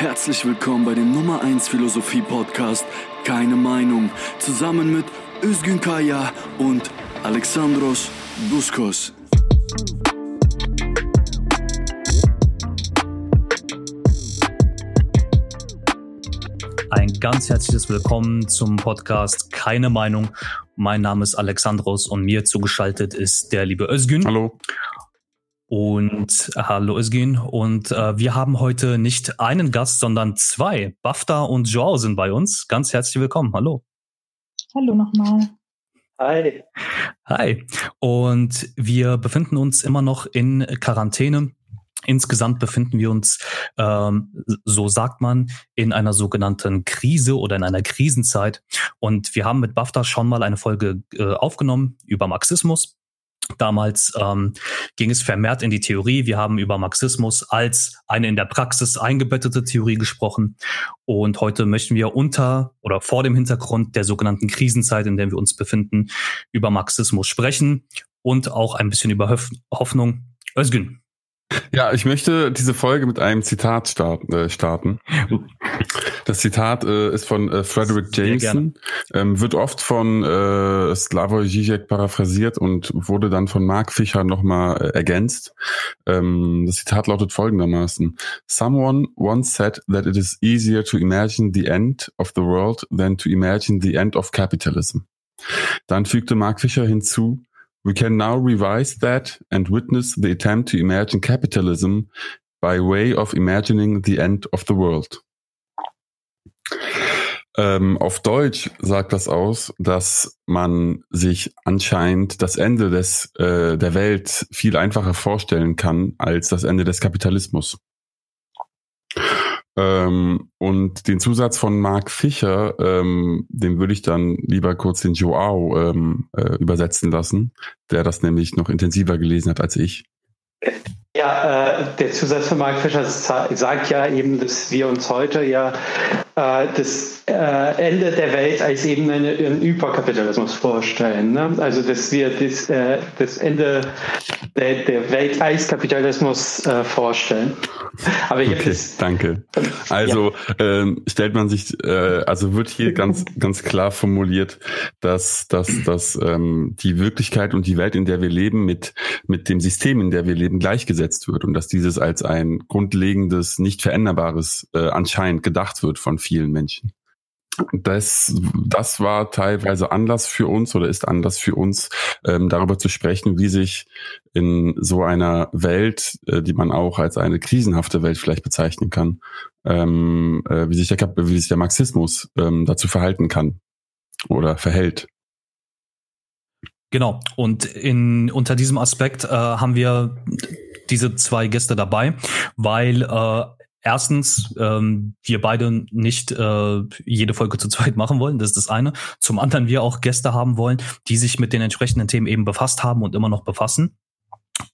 Herzlich willkommen bei dem Nummer 1 Philosophie Podcast Keine Meinung zusammen mit Özgün Kaya und Alexandros Buskos. Ein ganz herzliches Willkommen zum Podcast Keine Meinung. Mein Name ist Alexandros und mir zugeschaltet ist der liebe Özgün. Hallo. Und äh, hallo Özgün. Und äh, wir haben heute nicht einen Gast, sondern zwei. Bafta und Joao sind bei uns. Ganz herzlich willkommen. Hallo. Hallo nochmal. Hi. Hi. Und wir befinden uns immer noch in Quarantäne. Insgesamt befinden wir uns, ähm, so sagt man, in einer sogenannten Krise oder in einer Krisenzeit. Und wir haben mit BAFTA schon mal eine Folge äh, aufgenommen über Marxismus. Damals ähm, ging es vermehrt in die Theorie. Wir haben über Marxismus als eine in der Praxis eingebettete Theorie gesprochen. Und heute möchten wir unter oder vor dem Hintergrund der sogenannten Krisenzeit, in der wir uns befinden, über Marxismus sprechen und auch ein bisschen über Hoffnung. Özgün. Ja, ich möchte diese Folge mit einem Zitat start, äh, starten. Das Zitat äh, ist von äh, Frederick Jameson, ähm, wird oft von äh, Slavoj Žižek paraphrasiert und wurde dann von Mark Fischer nochmal äh, ergänzt. Ähm, das Zitat lautet folgendermaßen. Someone once said that it is easier to imagine the end of the world than to imagine the end of capitalism. Dann fügte Mark Fischer hinzu, We can now revise that and witness the attempt to imagine capitalism by way of imagining the end of the world. Ähm, auf Deutsch sagt das aus, dass man sich anscheinend das Ende des, äh, der Welt viel einfacher vorstellen kann als das Ende des Kapitalismus. Ähm, und den Zusatz von Mark Fischer, ähm, den würde ich dann lieber kurz den Joao ähm, äh, übersetzen lassen, der das nämlich noch intensiver gelesen hat als ich. Ja, äh, der Zusatz von Mark Fischer sagt ja eben, dass wir uns heute ja äh, das äh, Ende der Welt als eben eine, einen Überkapitalismus vorstellen. Ne? Also dass wir das, äh, das Ende der, der Welt als Kapitalismus äh, vorstellen. Aber okay, das, danke. Also ja. ähm, stellt man sich, äh, also wird hier ganz ganz klar formuliert, dass dass dass ähm, die Wirklichkeit und die Welt, in der wir leben, mit mit dem System, in der wir leben, gleichgesetzt wird und dass dieses als ein grundlegendes, nicht veränderbares äh, anscheinend gedacht wird von vielen Menschen. Das, das war teilweise Anlass für uns oder ist Anlass für uns, ähm, darüber zu sprechen, wie sich in so einer Welt, äh, die man auch als eine krisenhafte Welt vielleicht bezeichnen kann, ähm, äh, wie, sich der, wie sich der Marxismus ähm, dazu verhalten kann oder verhält. Genau. Und in, unter diesem Aspekt äh, haben wir diese zwei Gäste dabei, weil äh, erstens ähm, wir beide nicht äh, jede Folge zu zweit machen wollen, das ist das eine. Zum anderen wir auch Gäste haben wollen, die sich mit den entsprechenden Themen eben befasst haben und immer noch befassen.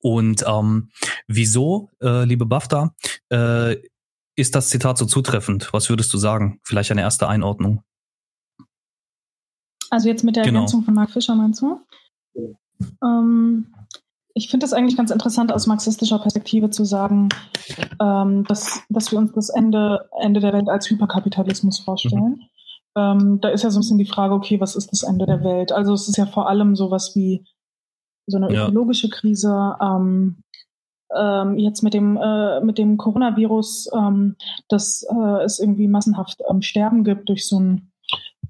Und ähm, wieso, äh, liebe Bafta, äh, ist das Zitat so zutreffend? Was würdest du sagen? Vielleicht eine erste Einordnung. Also jetzt mit der genau. Ergänzung von Mark Fischer meinst du? Ähm, ich finde es eigentlich ganz interessant, aus marxistischer Perspektive zu sagen, ähm, dass, dass wir uns das Ende, Ende der Welt als Hyperkapitalismus vorstellen. Mhm. Ähm, da ist ja so ein bisschen die Frage, okay, was ist das Ende der Welt? Also es ist ja vor allem sowas wie so eine ja. ökologische Krise. Ähm, ähm, jetzt mit dem, äh, mit dem Coronavirus, ähm, dass äh, es irgendwie massenhaft Sterben gibt durch so ein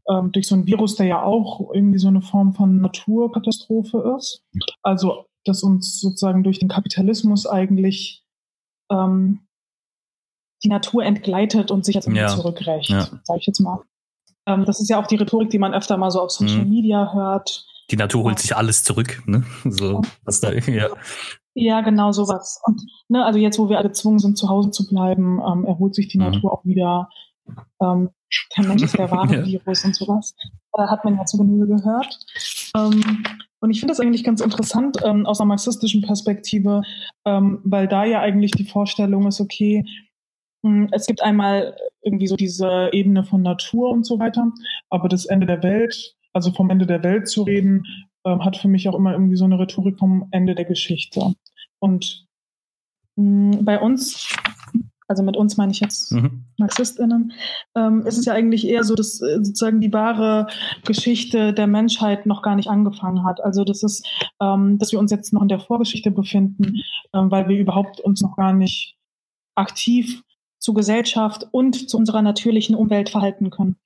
ähm, durch so ein Virus, der ja auch irgendwie so eine Form von Naturkatastrophe ist. Also das uns sozusagen durch den Kapitalismus eigentlich ähm, die Natur entgleitet und sich jetzt irgendwie ja. zurückrächt, ja. sage ich jetzt mal. Ähm, das ist ja auch die Rhetorik, die man öfter mal so auf Social mhm. Media hört. Die Natur holt sich alles zurück, ne? So, was da, ja. Ja, genau sowas. Und ne, also jetzt, wo wir alle gezwungen sind, zu Hause zu bleiben, ähm, erholt sich die mhm. Natur auch wieder. Ähm, der Mensch ist der wahre. Virus und sowas. Da hat man ja zu Genüge gehört. Ähm, und ich finde das eigentlich ganz interessant ähm, aus einer marxistischen Perspektive, ähm, weil da ja eigentlich die Vorstellung ist, okay, hm, es gibt einmal irgendwie so diese Ebene von Natur und so weiter, aber das Ende der Welt, also vom Ende der Welt zu reden, ähm, hat für mich auch immer irgendwie so eine Rhetorik vom Ende der Geschichte. Und mh, hm, bei uns also mit uns meine ich jetzt mhm. MarxistInnen, ähm, ist es ja eigentlich eher so, dass äh, sozusagen die wahre Geschichte der Menschheit noch gar nicht angefangen hat. Also das ist, ähm, dass wir uns jetzt noch in der Vorgeschichte befinden, ähm, weil wir überhaupt uns noch gar nicht aktiv zu Gesellschaft und zu unserer natürlichen Umwelt verhalten können.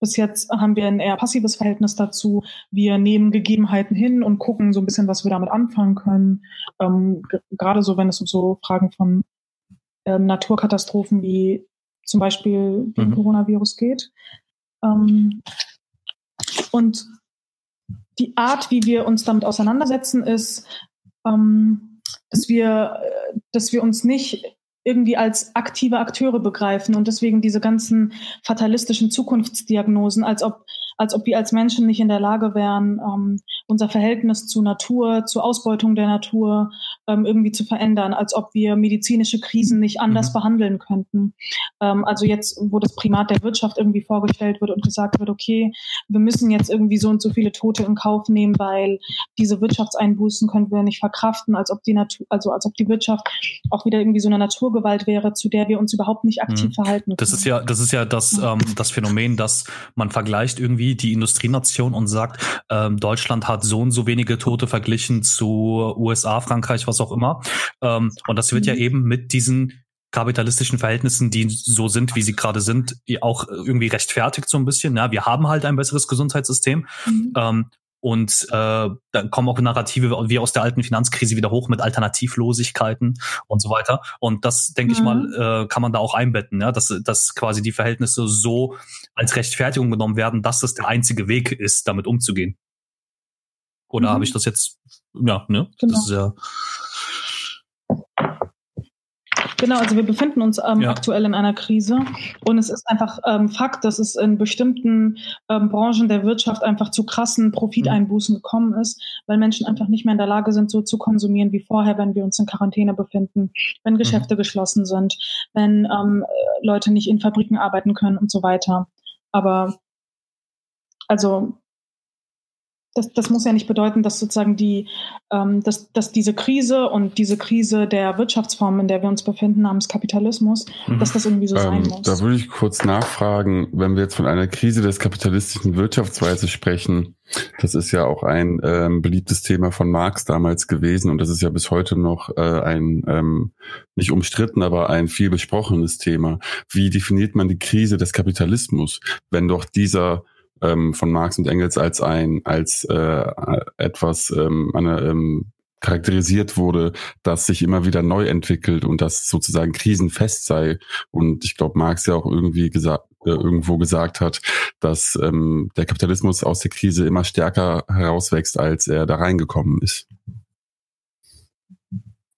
Bis jetzt haben wir ein eher passives Verhältnis dazu. Wir nehmen Gegebenheiten hin und gucken so ein bisschen, was wir damit anfangen können. Ähm, gerade so, wenn es um so Fragen von ähm, Naturkatastrophen wie zum Beispiel mhm. Coronavirus geht. Ähm, und die Art, wie wir uns damit auseinandersetzen, ist, ähm, dass wir, äh, dass wir uns nicht irgendwie als aktive Akteure begreifen und deswegen diese ganzen fatalistischen Zukunftsdiagnosen, als ob als ob wir als Menschen nicht in der Lage wären, ähm, unser Verhältnis zu Natur, zur Ausbeutung der Natur ähm, irgendwie zu verändern, als ob wir medizinische Krisen nicht anders mhm. behandeln könnten. Ähm, also jetzt, wo das Primat der Wirtschaft irgendwie vorgestellt wird und gesagt wird, okay, wir müssen jetzt irgendwie so und so viele Tote in Kauf nehmen, weil diese Wirtschaftseinbußen können wir nicht verkraften, als ob die Natur, also als ob die Wirtschaft auch wieder irgendwie so eine Naturgewalt wäre, zu der wir uns überhaupt nicht aktiv mhm. verhalten können. Das ist ja, das ist ja das, ähm, das Phänomen, dass man vergleicht irgendwie irgendwie die Industrienation und sagt, ähm, Deutschland hat so und so wenige Tote verglichen zu USA, Frankreich, was auch immer. Ähm, und das wird mhm. ja eben mit diesen kapitalistischen Verhältnissen, die so sind, wie sie gerade sind, auch irgendwie rechtfertigt so ein bisschen. Ja, wir haben halt ein besseres Gesundheitssystem. Mhm. Ähm, und äh, dann kommen auch Narrative wie aus der alten Finanzkrise wieder hoch mit Alternativlosigkeiten und so weiter. Und das, denke mhm. ich mal, mhm. äh, kann man da auch einbetten, ja, dass, dass quasi die Verhältnisse so als Rechtfertigung genommen werden, dass das der einzige Weg ist, damit umzugehen. Oder mhm. habe ich das jetzt, ja, ne? Genau. Das ist ja Genau, also wir befinden uns ähm, ja. aktuell in einer Krise und es ist einfach ähm, Fakt, dass es in bestimmten ähm, Branchen der Wirtschaft einfach zu krassen Profiteinbußen mhm. gekommen ist, weil Menschen einfach nicht mehr in der Lage sind, so zu konsumieren wie vorher, wenn wir uns in Quarantäne befinden, wenn mhm. Geschäfte mhm. geschlossen sind, wenn ähm, Leute nicht in Fabriken arbeiten können und so weiter. Aber also das, das muss ja nicht bedeuten, dass sozusagen die, ähm, dass, dass diese Krise und diese Krise der Wirtschaftsform, in der wir uns befinden, namens Kapitalismus, mhm. dass das irgendwie so ähm, sein muss. Da würde ich kurz nachfragen, wenn wir jetzt von einer Krise des kapitalistischen Wirtschaftsweise sprechen, das ist ja auch ein ähm, beliebtes Thema von Marx damals gewesen und das ist ja bis heute noch äh, ein ähm, nicht umstritten, aber ein viel besprochenes Thema. Wie definiert man die Krise des Kapitalismus, wenn doch dieser ähm, von Marx und Engels als ein, als äh, etwas ähm, eine, ähm, charakterisiert wurde, dass sich immer wieder neu entwickelt und das sozusagen krisenfest sei. Und ich glaube, Marx ja auch irgendwie gesagt, äh, irgendwo gesagt hat, dass ähm, der Kapitalismus aus der Krise immer stärker herauswächst, als er da reingekommen ist.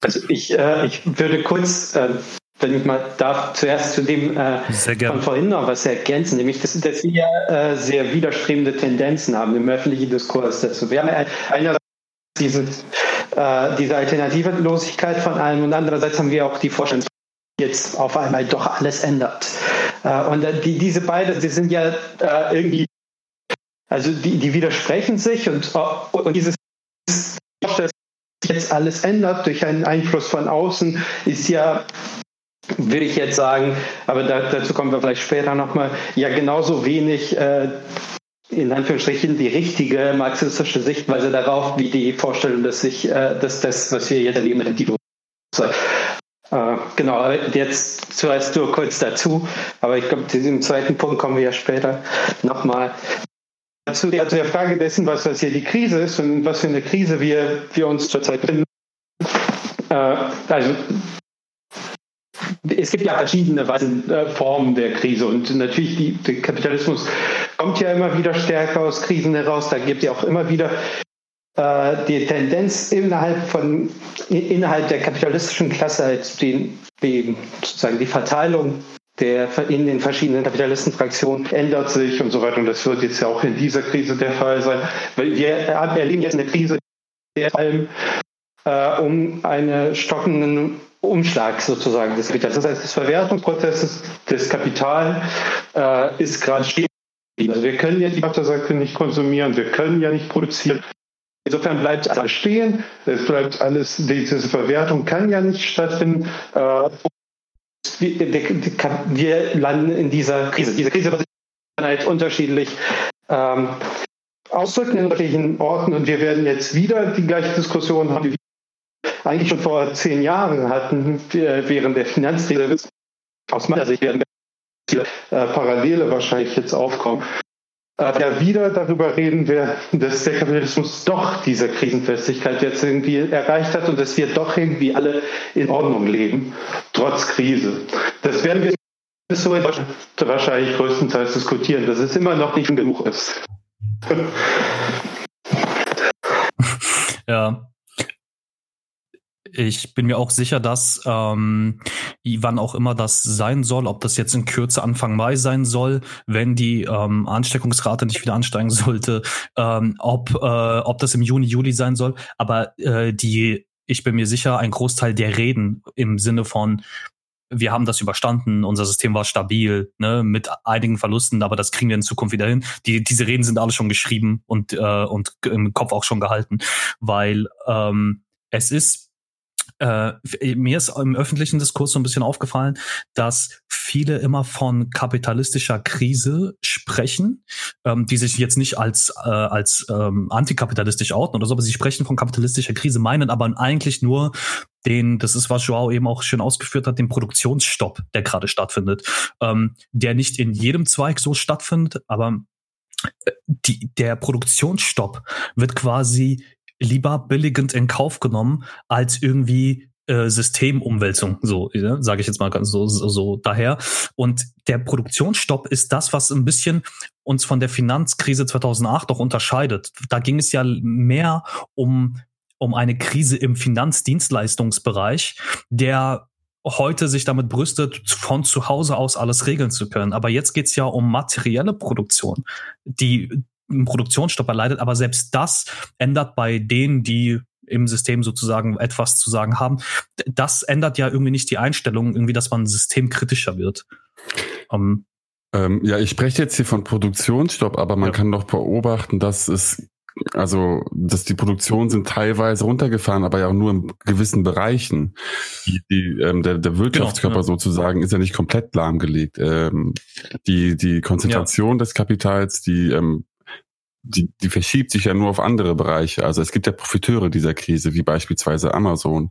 Also ich, äh, ich würde kurz äh, wenn ich mal darf, zuerst zu dem äh, von vorhin noch was ergänzen, nämlich, dass, dass wir äh, sehr widerstrebende Tendenzen haben im öffentlichen Diskurs dazu. Wir haben einerseits diese, äh, diese Alternativlosigkeit von allem und andererseits haben wir auch die Vorstellung, dass jetzt auf einmal doch alles ändert. Äh, und äh, die, diese beiden, die sind ja äh, irgendwie, also die, die widersprechen sich und, und dieses dass jetzt alles ändert durch einen Einfluss von außen, ist ja würde ich jetzt sagen, aber da, dazu kommen wir vielleicht später nochmal, ja genauso wenig äh, in Anführungsstrichen die richtige marxistische Sichtweise darauf, wie die Vorstellung, dass sich, äh, dass das, was wir jetzt erleben, relativ äh, genau, jetzt zuerst nur kurz dazu, aber ich glaube, zu diesem zweiten Punkt kommen wir ja später nochmal. Zu der, zu der Frage dessen, was, was hier die Krise ist und was für eine Krise wir, wir uns zurzeit befinden. Äh, also es gibt ja verschiedene äh, Formen der Krise und natürlich die, der Kapitalismus kommt ja immer wieder stärker aus Krisen heraus. Da gibt es ja auch immer wieder äh, die Tendenz innerhalb von innerhalb der kapitalistischen Klasse halt den, den, sozusagen die Verteilung der in den verschiedenen Kapitalistenfraktionen ändert sich und so weiter. Und das wird jetzt ja auch in dieser Krise der Fall sein. Weil wir erleben jetzt eine Krise, die vor allem äh, um einen stockenden Umschlag sozusagen des Kapitals. Das heißt, des Verwertungsprozesses des Kapital äh, ist gerade stehen. Also wir können ja die Wassersäcke nicht konsumieren, wir können ja nicht produzieren. Insofern bleibt alles stehen, es bleibt alles, diese Verwertung kann ja nicht stattfinden. Äh, wir, landen in dieser Krise. Diese Krise wird halt unterschiedlich ähm, ausdrücken in unterschiedlichen Orten und wir werden jetzt wieder die gleiche Diskussion haben, die wir eigentlich schon vor zehn Jahren hatten, während der Finanzkrise. Aus meiner Sicht werden viele äh, Parallele wahrscheinlich jetzt aufkommen äh, ja wieder darüber reden wir, dass der Kapitalismus doch diese Krisenfestigkeit jetzt irgendwie erreicht hat und dass wir doch irgendwie alle in Ordnung leben, trotz Krise. Das werden wir so wahrscheinlich größtenteils diskutieren, dass es immer noch nicht genug ist. ja, ich bin mir auch sicher, dass ähm, wann auch immer das sein soll, ob das jetzt in Kürze Anfang Mai sein soll, wenn die ähm, Ansteckungsrate nicht wieder ansteigen sollte, ähm, ob, äh, ob das im Juni, Juli sein soll. Aber äh, die, ich bin mir sicher, ein Großteil der Reden im Sinne von wir haben das überstanden, unser System war stabil, ne, mit einigen Verlusten, aber das kriegen wir in Zukunft wieder hin. Die, diese Reden sind alle schon geschrieben und, äh, und im Kopf auch schon gehalten, weil ähm, es ist äh, mir ist im öffentlichen Diskurs so ein bisschen aufgefallen, dass viele immer von kapitalistischer Krise sprechen, ähm, die sich jetzt nicht als, äh, als ähm, antikapitalistisch outen oder so, aber sie sprechen von kapitalistischer Krise, meinen aber eigentlich nur den, das ist, was Joao eben auch schön ausgeführt hat, den Produktionsstopp, der gerade stattfindet, ähm, der nicht in jedem Zweig so stattfindet, aber äh, die, der Produktionsstopp wird quasi lieber billigend in Kauf genommen, als irgendwie äh, Systemumwälzung, so ja, sage ich jetzt mal ganz so, so, so daher. Und der Produktionsstopp ist das, was ein bisschen uns von der Finanzkrise 2008 auch unterscheidet. Da ging es ja mehr um um eine Krise im Finanzdienstleistungsbereich, der heute sich damit brüstet, von zu Hause aus alles regeln zu können. Aber jetzt geht's ja um materielle Produktion, die einen Produktionsstopp erleidet. Aber selbst das ändert bei denen, die im System sozusagen etwas zu sagen haben. Das ändert ja irgendwie nicht die Einstellung, irgendwie, dass man systemkritischer wird. Um, ähm, ja, ich spreche jetzt hier von Produktionsstopp, aber man ja. kann doch beobachten, dass es also, dass die Produktionen sind teilweise runtergefahren, aber ja auch nur in gewissen Bereichen. Die, die, ähm, der, der Wirtschaftskörper genau, ja. sozusagen ist ja nicht komplett lahmgelegt. Ähm, die, die Konzentration ja. des Kapitals, die ähm, die, die verschiebt sich ja nur auf andere Bereiche. Also es gibt ja Profiteure dieser Krise, wie beispielsweise Amazon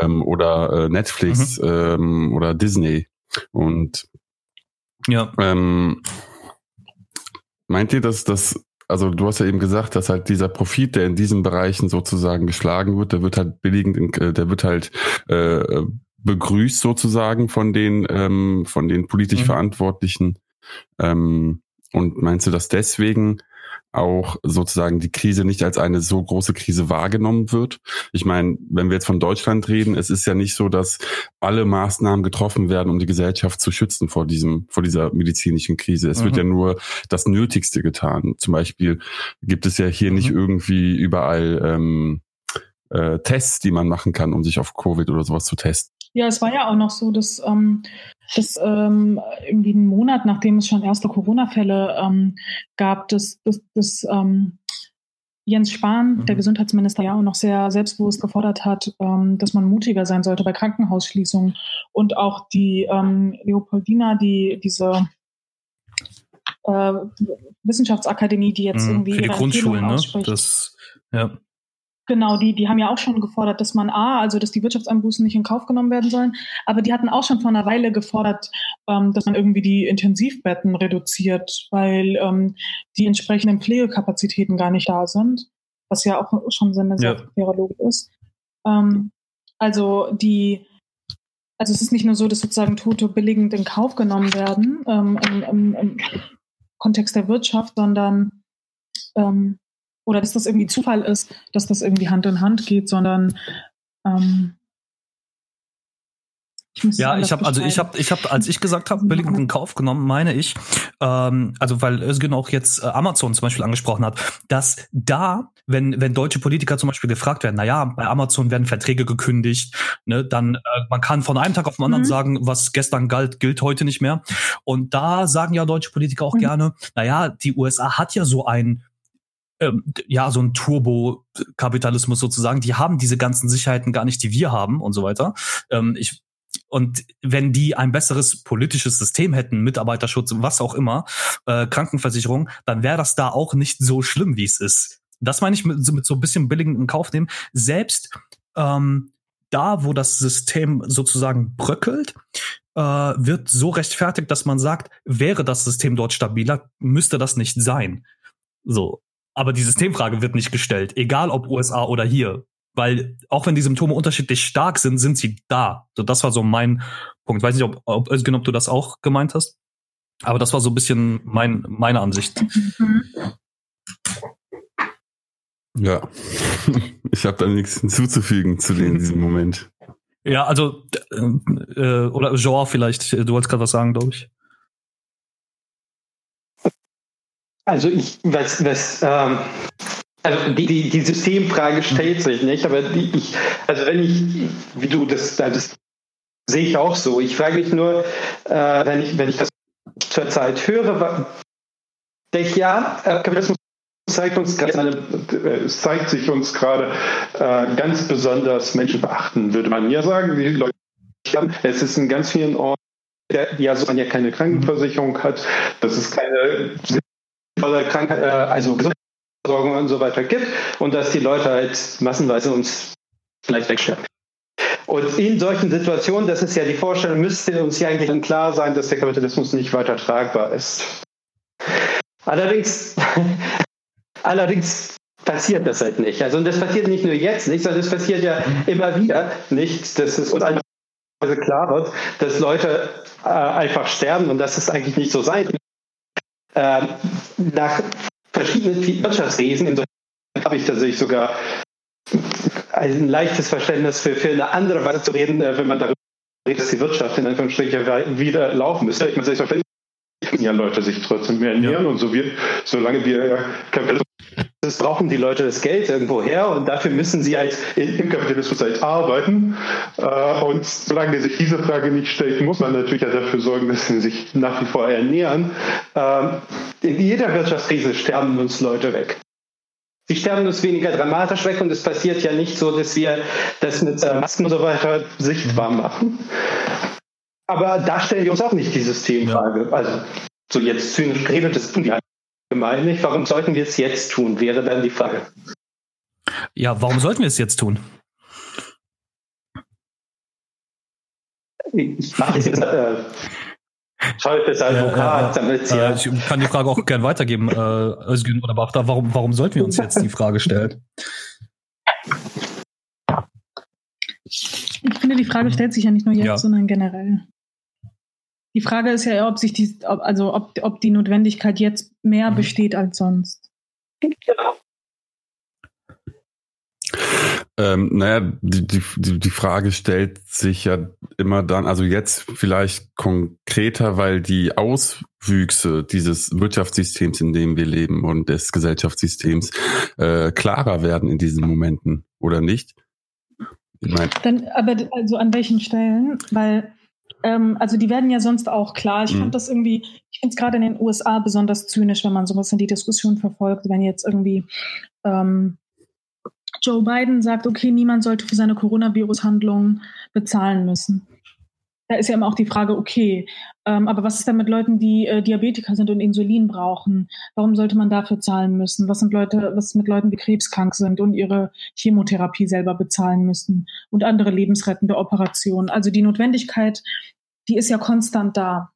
ähm, oder äh, Netflix mhm. ähm, oder Disney. Und ja. ähm, meint ihr, dass das, also du hast ja eben gesagt, dass halt dieser Profit, der in diesen Bereichen sozusagen geschlagen wird, der wird halt billigend, äh, der wird halt äh, begrüßt sozusagen von den ähm, von den politisch mhm. Verantwortlichen. Ähm, und meinst du, dass deswegen auch sozusagen die Krise nicht als eine so große Krise wahrgenommen wird. Ich meine, wenn wir jetzt von Deutschland reden, es ist ja nicht so, dass alle Maßnahmen getroffen werden, um die Gesellschaft zu schützen vor diesem, vor dieser medizinischen Krise. Es mhm. wird ja nur das Nötigste getan. Zum Beispiel gibt es ja hier mhm. nicht irgendwie überall ähm, äh, Tests, die man machen kann, um sich auf Covid oder sowas zu testen. Ja, es war ja auch noch so, dass, ähm, dass ähm, irgendwie einen Monat, nachdem es schon erste Corona-Fälle ähm, gab, dass, dass, dass ähm, Jens Spahn, mhm. der Gesundheitsminister, ja auch noch sehr selbstbewusst gefordert hat, ähm, dass man mutiger sein sollte bei Krankenhausschließungen. Und auch die ähm, Leopoldina, die diese äh, Wissenschaftsakademie, die jetzt mhm, irgendwie für die Grundschulen, ne? Das, ja. Genau, die, die haben ja auch schon gefordert, dass man A, also dass die Wirtschaftseinbußen nicht in Kauf genommen werden sollen, aber die hatten auch schon vor einer Weile gefordert, ähm, dass man irgendwie die Intensivbetten reduziert, weil ähm, die entsprechenden Pflegekapazitäten gar nicht da sind, was ja auch schon so eine sehr faire Logik ist. Ähm, also die, also es ist nicht nur so, dass sozusagen Tote billigend in Kauf genommen werden ähm, im, im, im Kontext der Wirtschaft, sondern ähm, oder dass das irgendwie Zufall ist, dass das irgendwie Hand in Hand geht, sondern ähm, ich ja, ich habe also ich habe ich habe als ich gesagt habe billigend in Kauf genommen, meine ich, ähm, also weil Özgün auch jetzt äh, Amazon zum Beispiel angesprochen hat, dass da, wenn wenn deutsche Politiker zum Beispiel gefragt werden, na ja, bei Amazon werden Verträge gekündigt, ne, dann äh, man kann von einem Tag auf den anderen mhm. sagen, was gestern galt, gilt heute nicht mehr. Und da sagen ja deutsche Politiker auch mhm. gerne, na ja, die USA hat ja so ein ähm, ja, so ein Turbo-Kapitalismus sozusagen. Die haben diese ganzen Sicherheiten gar nicht, die wir haben und so weiter. Ähm, ich Und wenn die ein besseres politisches System hätten, Mitarbeiterschutz, was auch immer, äh, Krankenversicherung, dann wäre das da auch nicht so schlimm, wie es ist. Das meine ich mit, mit so ein bisschen billigen in Kauf nehmen. Selbst ähm, da, wo das System sozusagen bröckelt, äh, wird so rechtfertigt, dass man sagt, wäre das System dort stabiler, müsste das nicht sein. So. Aber die Systemfrage wird nicht gestellt, egal ob USA oder hier. Weil auch wenn die Symptome unterschiedlich stark sind, sind sie da. So, das war so mein Punkt. Weiß nicht, ob, ob, ob du das auch gemeint hast. Aber das war so ein bisschen mein, meine Ansicht. Ja, ich habe da nichts hinzuzufügen zu dem, diesem Moment. Ja, also, äh, oder Joa vielleicht, du wolltest gerade was sagen, glaube ich. Also ich, was, was, ähm, also die, die, die Systemfrage stellt sich nicht, aber die, ich, also wenn ich, wie du das, das sehe ich auch so. Ich frage mich nur, äh, wenn ich, wenn ich das zurzeit höre, denke ich, ja, äh, Kapitalismus zeigt uns gerade, äh, zeigt sich uns gerade äh, ganz besonders menschenverachtend, würde man ja sagen. Die Leute, es ist in ganz vielen Orten, der, ja, so man ja keine Krankenversicherung hat, dass es keine Krankheit, äh, also Gesundheitsversorgung und so weiter gibt und dass die Leute halt massenweise uns vielleicht wegsterben. Und in solchen Situationen, das ist ja die Vorstellung, müsste uns ja eigentlich klar sein, dass der Kapitalismus nicht weiter tragbar ist. Allerdings Allerdings passiert das halt nicht. Also und das passiert nicht nur jetzt nicht, sondern es passiert ja immer wieder nicht, dass es uns einfach klar wird, dass Leute äh, einfach sterben und dass es eigentlich nicht so sein. Äh, nach verschiedenen Wirtschaftswesen, in habe ich tatsächlich sogar ein leichtes Verständnis für, für eine andere Weise zu reden, äh, wenn man darüber redet, dass die Wirtschaft in Anführungsstrichen wieder laufen müsste. Ich meine, ja Leute sich trotzdem mehr ernähren ja. und so wird, solange wir Kapitalismus brauchen die Leute das Geld irgendwo her und dafür müssen sie halt im Kapitalismus halt arbeiten. Äh, und solange sich diese Frage nicht stellt, muss man natürlich ja dafür sorgen, dass sie sich nach wie vor ernähren. Ähm, in jeder Wirtschaftskrise sterben uns Leute weg. Sie sterben uns weniger dramatisch weg und es passiert ja nicht so, dass wir das mit äh, Masken und so weiter sichtbar machen. Aber da stellen wir uns auch nicht die Systemfrage. Also so jetzt zynisch geredet, das tun die allgemein nicht. Warum sollten wir es jetzt tun, wäre dann die Frage. Ja, warum sollten wir es jetzt tun? Ich mache jetzt äh, Advokat, ja, damit ja. Äh, ich kann die Frage auch gern weitergeben, äh, Özgün oder Bachta. Warum, warum sollten wir uns jetzt die Frage stellen? Ich finde, die Frage stellt sich ja nicht nur jetzt, ja. sondern generell. Die Frage ist ja, ob sich die, also ob, ob die Notwendigkeit jetzt mehr mhm. besteht als sonst. Genau. Ähm, naja, die, die, die Frage stellt sich ja immer dann, also jetzt vielleicht konkreter, weil die Auswüchse dieses Wirtschaftssystems, in dem wir leben und des Gesellschaftssystems äh, klarer werden in diesen Momenten, oder nicht? Ich mein, dann, aber also an welchen Stellen? Weil ähm, also die werden ja sonst auch klar. Ich mhm. fand das irgendwie, ich finde es gerade in den USA besonders zynisch, wenn man sowas in die Diskussion verfolgt, wenn jetzt irgendwie ähm, Joe Biden sagt, okay, niemand sollte für seine Coronavirus-Handlungen bezahlen müssen da ist ja immer auch die Frage, okay, ähm, aber was ist denn mit Leuten, die äh, Diabetiker sind und Insulin brauchen? Warum sollte man dafür zahlen müssen? Was sind Leute, was ist mit Leuten, die krebskrank sind und ihre Chemotherapie selber bezahlen müssen und andere lebensrettende Operationen? Also die Notwendigkeit, die ist ja konstant da.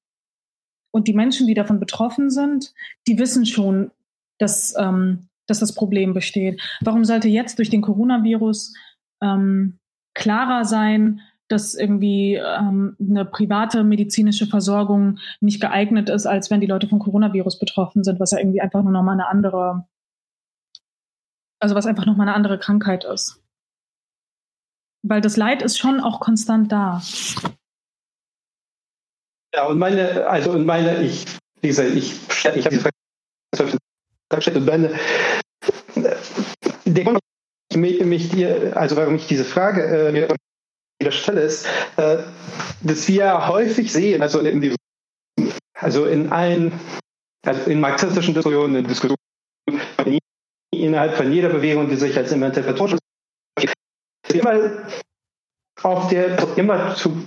Und die Menschen, die davon betroffen sind, die wissen schon, dass, ähm, dass das Problem besteht. Warum sollte jetzt durch den Coronavirus ähm, klarer sein, dass irgendwie ähm, eine private medizinische Versorgung nicht geeignet ist, als wenn die Leute vom Coronavirus betroffen sind, was ja irgendwie einfach nur nochmal eine andere, also was einfach nochmal eine andere Krankheit ist. Weil das Leid ist schon auch konstant da. Ja, und meine, also und meine, ich, diese, ich, ich habe diese Frage der Grund, mich, also warum ich diese Frage äh, der Stelle ist, äh, dass wir häufig sehen, also in, diesem, also in allen, also in marxistischen Diskussionen, in Diskussionen innerhalb von jeder Bewegung, die sich als emanzipatorisch immer auf der immer zu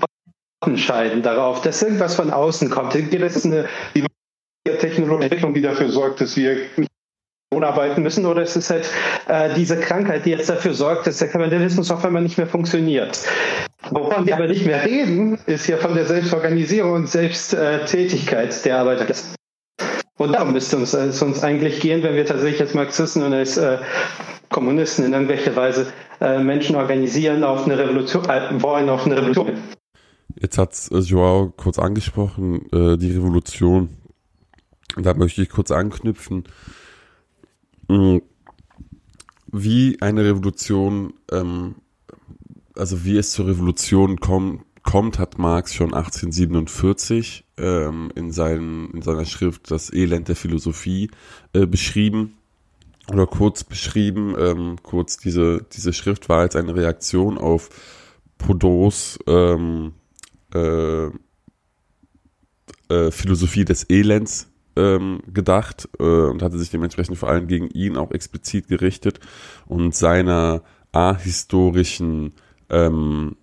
entscheiden darauf, dass irgendwas von außen kommt. Das ist eine technologische Entwicklung, die dafür sorgt, dass wir arbeiten müssen, oder ist es halt äh, diese Krankheit, die jetzt dafür sorgt, dass der Kapitalismus auf einmal nicht mehr funktioniert. Wovon wir aber nicht mehr reden, ist ja von der Selbstorganisierung und Selbsttätigkeit der Arbeiterklasse. Und darum müsste uns, es uns eigentlich gehen, wenn wir tatsächlich als Marxisten und als äh, Kommunisten in irgendwelcher Weise äh, Menschen organisieren auf eine Revolution, äh, wollen auf eine Revolution. Jetzt hat äh, Joao kurz angesprochen, äh, die Revolution. Da möchte ich kurz anknüpfen. Mm, wie eine Revolution, ähm, also wie es zur Revolution kommt, kommt, hat Marx schon 1847 ähm, in, seinen, in seiner Schrift Das Elend der Philosophie äh, beschrieben oder kurz beschrieben. Ähm, kurz diese, diese Schrift war als eine Reaktion auf Proudhons ähm, äh, äh, Philosophie des Elends ähm, gedacht äh, und hatte sich dementsprechend vor allem gegen ihn auch explizit gerichtet und seiner ahistorischen ähm,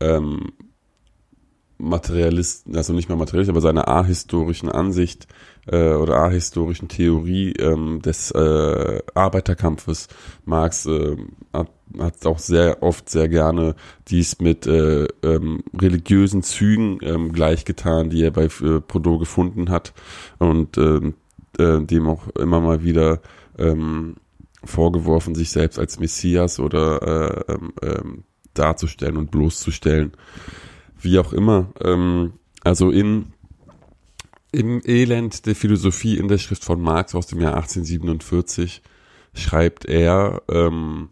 ähm, Materialisten, also nicht mehr Materialist, aber seiner ahistorischen Ansicht äh, oder ahistorischen Theorie ähm, des äh, Arbeiterkampfes. Marx äh, hat, hat auch sehr oft sehr gerne dies mit äh, ähm, religiösen Zügen ähm, gleichgetan, die er bei äh, Proudhon gefunden hat und ähm, äh, dem auch immer mal wieder ähm, vorgeworfen, sich selbst als Messias oder äh, ähm, ähm, darzustellen und bloßzustellen. Wie auch immer. Ähm, also in im Elend der Philosophie in der Schrift von Marx aus dem Jahr 1847 schreibt er, ähm,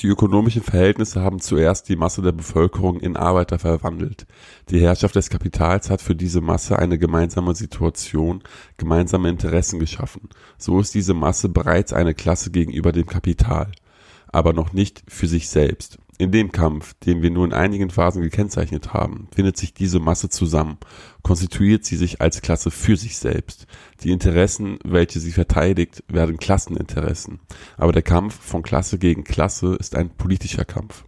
die ökonomischen Verhältnisse haben zuerst die Masse der Bevölkerung in Arbeiter verwandelt. Die Herrschaft des Kapitals hat für diese Masse eine gemeinsame Situation, gemeinsame Interessen geschaffen. So ist diese Masse bereits eine Klasse gegenüber dem Kapital, aber noch nicht für sich selbst. In dem Kampf, den wir nur in einigen Phasen gekennzeichnet haben, findet sich diese Masse zusammen, konstituiert sie sich als Klasse für sich selbst. Die Interessen, welche sie verteidigt, werden Klasseninteressen. Aber der Kampf von Klasse gegen Klasse ist ein politischer Kampf.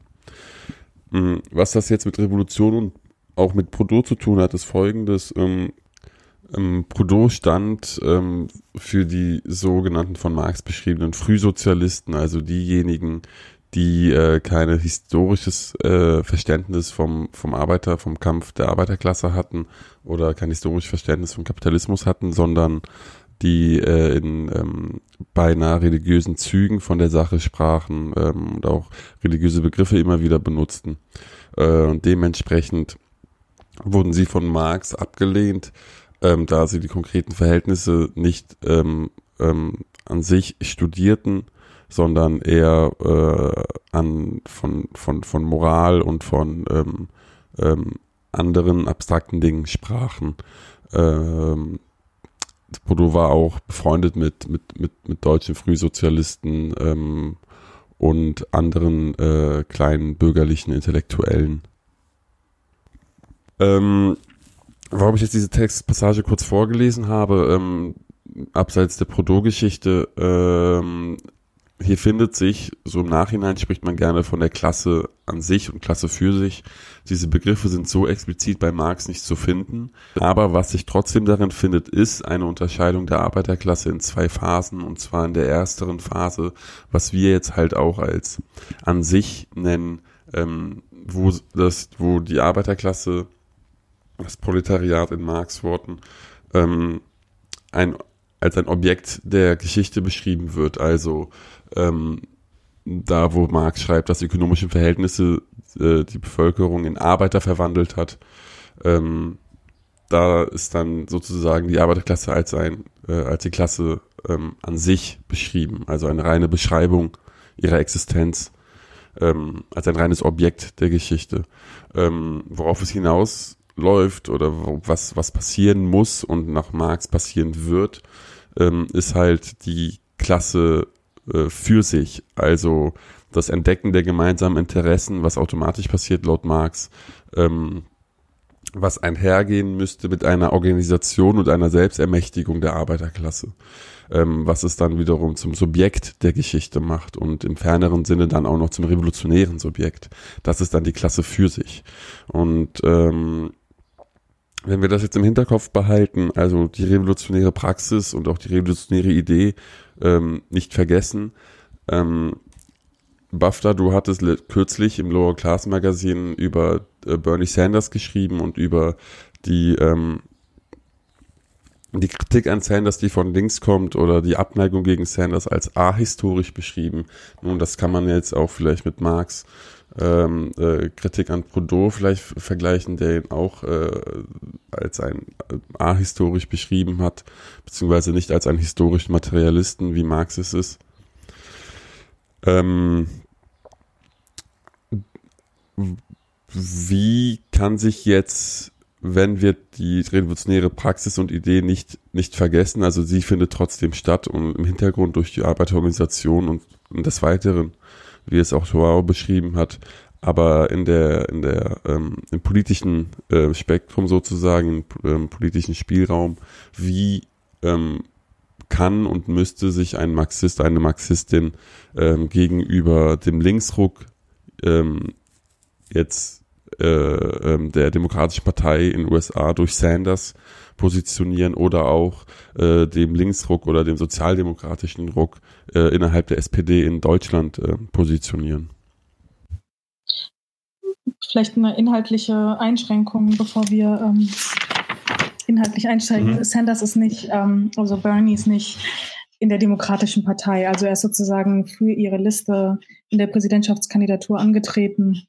Hm, was das jetzt mit Revolution und auch mit Proudhon zu tun hat, ist folgendes. Ähm, ähm, Proudhon stand ähm, für die sogenannten von Marx beschriebenen Frühsozialisten, also diejenigen, die äh, keine historisches äh, Verständnis vom, vom Arbeiter, vom Kampf der Arbeiterklasse hatten oder kein historisches Verständnis vom Kapitalismus hatten, sondern die äh, in ähm, beinahe religiösen Zügen von der Sache sprachen ähm, und auch religiöse Begriffe immer wieder benutzten. Äh, und dementsprechend wurden sie von Marx abgelehnt, ähm, da sie die konkreten Verhältnisse nicht ähm, ähm, an sich studierten sondern eher äh, an von, von, von Moral und von ähm, ähm, anderen abstrakten Dingen sprachen. Ähm, Bodo war auch befreundet mit, mit, mit, mit deutschen Frühsozialisten ähm, und anderen äh, kleinen bürgerlichen Intellektuellen. Ähm, warum ich jetzt diese Textpassage kurz vorgelesen habe, ähm, abseits der Prodo-Geschichte, ähm, hier findet sich, so im Nachhinein spricht man gerne von der Klasse an sich und Klasse für sich. Diese Begriffe sind so explizit bei Marx nicht zu finden. Aber was sich trotzdem darin findet, ist eine Unterscheidung der Arbeiterklasse in zwei Phasen. Und zwar in der ersteren Phase, was wir jetzt halt auch als an sich nennen, ähm, wo, das, wo die Arbeiterklasse, das Proletariat in Marx Worten, ähm, ein, als ein Objekt der Geschichte beschrieben wird. Also ähm, da wo Marx schreibt, dass ökonomische Verhältnisse äh, die Bevölkerung in Arbeiter verwandelt hat, ähm, da ist dann sozusagen die Arbeiterklasse als ein äh, als die Klasse ähm, an sich beschrieben, also eine reine Beschreibung ihrer Existenz ähm, als ein reines Objekt der Geschichte, ähm, worauf es hinausläuft oder was was passieren muss und nach Marx passieren wird, ähm, ist halt die Klasse äh, für sich. Also das Entdecken der gemeinsamen Interessen, was automatisch passiert laut Marx, ähm, was einhergehen müsste mit einer Organisation und einer Selbstermächtigung der Arbeiterklasse, ähm, was es dann wiederum zum Subjekt der Geschichte macht und im ferneren Sinne dann auch noch zum revolutionären Subjekt. Das ist dann die Klasse für sich. Und ähm, wenn wir das jetzt im Hinterkopf behalten, also die revolutionäre Praxis und auch die revolutionäre Idee ähm, nicht vergessen, ähm, BAFTA, du hattest kürzlich im Lower Class Magazin über äh, Bernie Sanders geschrieben und über die, ähm, die Kritik an Sanders, die von links kommt oder die Abneigung gegen Sanders als ahistorisch beschrieben. Nun, das kann man jetzt auch vielleicht mit Marx ähm, äh, Kritik an Proudhon vielleicht vergleichen, der ihn auch äh, als ein äh, ahistorisch beschrieben hat, beziehungsweise nicht als ein historisch Materialisten, wie Marx es ist. Ähm, wie kann sich jetzt, wenn wir die revolutionäre Praxis und Idee nicht, nicht vergessen, also sie findet trotzdem statt und im Hintergrund durch die Arbeiterorganisation und, und des Weiteren, wie es auch Joao beschrieben hat, aber in der, in der, ähm, im politischen äh, Spektrum sozusagen, im ähm, politischen Spielraum, wie ähm, kann und müsste sich ein Marxist, eine Marxistin ähm, gegenüber dem Linksruck ähm, jetzt äh, ähm, der Demokratischen Partei in den USA durch Sanders positionieren oder auch äh, dem Linksruck oder dem sozialdemokratischen Ruck äh, innerhalb der SPD in Deutschland äh, positionieren. Vielleicht eine inhaltliche Einschränkung, bevor wir ähm, inhaltlich einsteigen. Mhm. Sanders ist nicht, ähm, also Bernie ist nicht in der Demokratischen Partei. Also er ist sozusagen für ihre Liste in der Präsidentschaftskandidatur angetreten.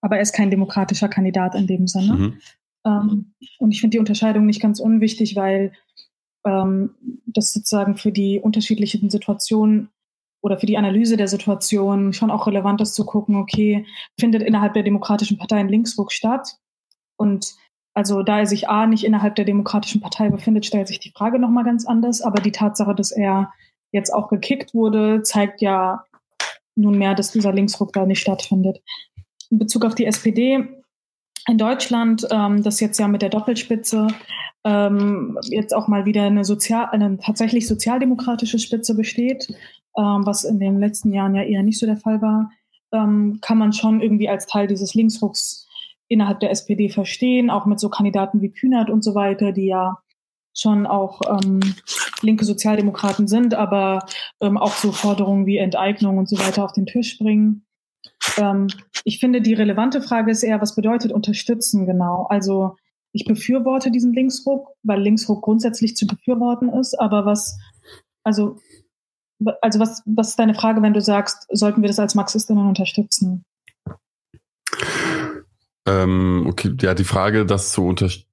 Aber er ist kein demokratischer Kandidat in dem Sinne. Mhm. Ähm, und ich finde die Unterscheidung nicht ganz unwichtig, weil ähm, das sozusagen für die unterschiedlichen Situationen oder für die Analyse der Situation schon auch relevant ist zu gucken, okay, findet innerhalb der Demokratischen Partei ein Linksruck statt? Und also da er sich A nicht innerhalb der Demokratischen Partei befindet, stellt sich die Frage nochmal ganz anders. Aber die Tatsache, dass er jetzt auch gekickt wurde, zeigt ja nunmehr, dass dieser Linksruck da nicht stattfindet. In Bezug auf die SPD in Deutschland, ähm, das jetzt ja mit der Doppelspitze ähm, jetzt auch mal wieder eine, sozial, eine tatsächlich sozialdemokratische Spitze besteht, ähm, was in den letzten Jahren ja eher nicht so der Fall war, ähm, kann man schon irgendwie als Teil dieses Linksrucks innerhalb der SPD verstehen, auch mit so Kandidaten wie Kühnert und so weiter, die ja schon auch ähm, linke Sozialdemokraten sind, aber ähm, auch so Forderungen wie Enteignung und so weiter auf den Tisch bringen. Ähm, ich finde, die relevante Frage ist eher, was bedeutet unterstützen genau? Also ich befürworte diesen Linksruck, weil Linksruck grundsätzlich zu befürworten ist, aber was, also, also was, was ist deine Frage, wenn du sagst, sollten wir das als Marxistinnen unterstützen? Ähm, okay, ja, die Frage, das zu unterstützen.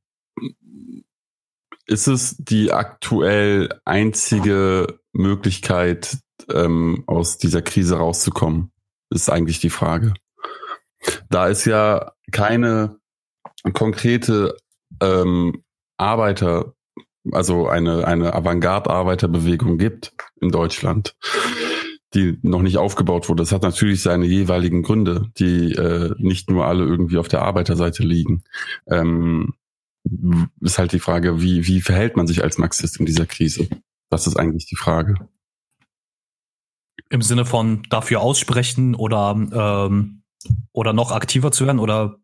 Ist es die aktuell einzige Möglichkeit, ähm, aus dieser Krise rauszukommen? Ist eigentlich die Frage. Da es ja keine konkrete ähm, Arbeiter, also eine, eine Avantgarde-Arbeiterbewegung gibt in Deutschland, die noch nicht aufgebaut wurde. Das hat natürlich seine jeweiligen Gründe, die äh, nicht nur alle irgendwie auf der Arbeiterseite liegen. Ähm, ist halt die Frage, wie, wie verhält man sich als Marxist in dieser Krise? Das ist eigentlich die Frage. Im Sinne von dafür aussprechen oder, ähm, oder noch aktiver zu werden oder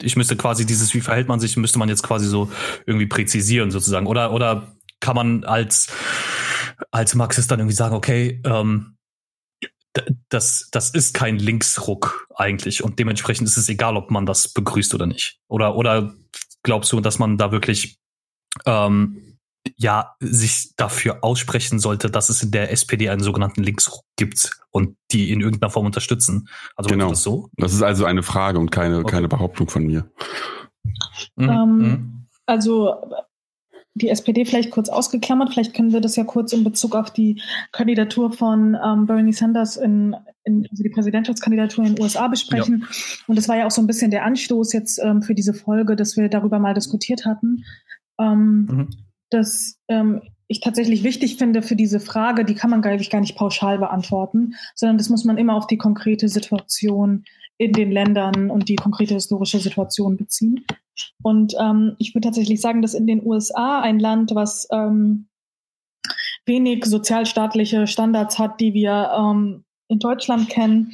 ich müsste quasi dieses, wie verhält man sich, müsste man jetzt quasi so irgendwie präzisieren sozusagen. Oder, oder kann man als als Marxist dann irgendwie sagen, okay, ähm, das, das ist kein Linksruck eigentlich und dementsprechend ist es egal, ob man das begrüßt oder nicht. Oder, oder glaubst du, dass man da wirklich ähm, ja sich dafür aussprechen sollte, dass es in der SPD einen sogenannten Linksruck gibt und die in irgendeiner Form unterstützen? Also genau. das so? Das ist also eine Frage und keine, okay. keine Behauptung von mir. Mhm. Ähm, mhm. also die SPD vielleicht kurz ausgeklammert. Vielleicht können wir das ja kurz in Bezug auf die Kandidatur von ähm, Bernie Sanders in, in also die Präsidentschaftskandidatur in den USA besprechen. Ja. Und das war ja auch so ein bisschen der Anstoß jetzt ähm, für diese Folge, dass wir darüber mal diskutiert hatten. Ähm, mhm. Dass ähm, ich tatsächlich wichtig finde für diese Frage, die kann man, glaube ich, gar nicht pauschal beantworten, sondern das muss man immer auf die konkrete Situation in den Ländern und die konkrete historische Situation beziehen. Und ähm, ich würde tatsächlich sagen, dass in den USA ein Land, was ähm, wenig sozialstaatliche Standards hat, die wir ähm, in Deutschland kennen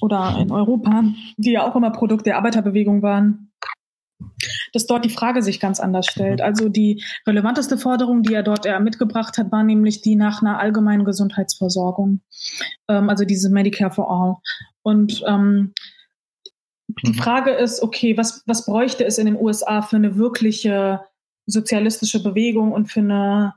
oder in Europa, die ja auch immer Produkt der Arbeiterbewegung waren, dass dort die Frage sich ganz anders stellt. Also die relevanteste Forderung, die er dort eher mitgebracht hat, war nämlich die nach einer allgemeinen Gesundheitsversorgung, ähm, also diese Medicare for All. Und ähm, die mhm. Frage ist, okay, was, was bräuchte es in den USA für eine wirkliche sozialistische Bewegung und für eine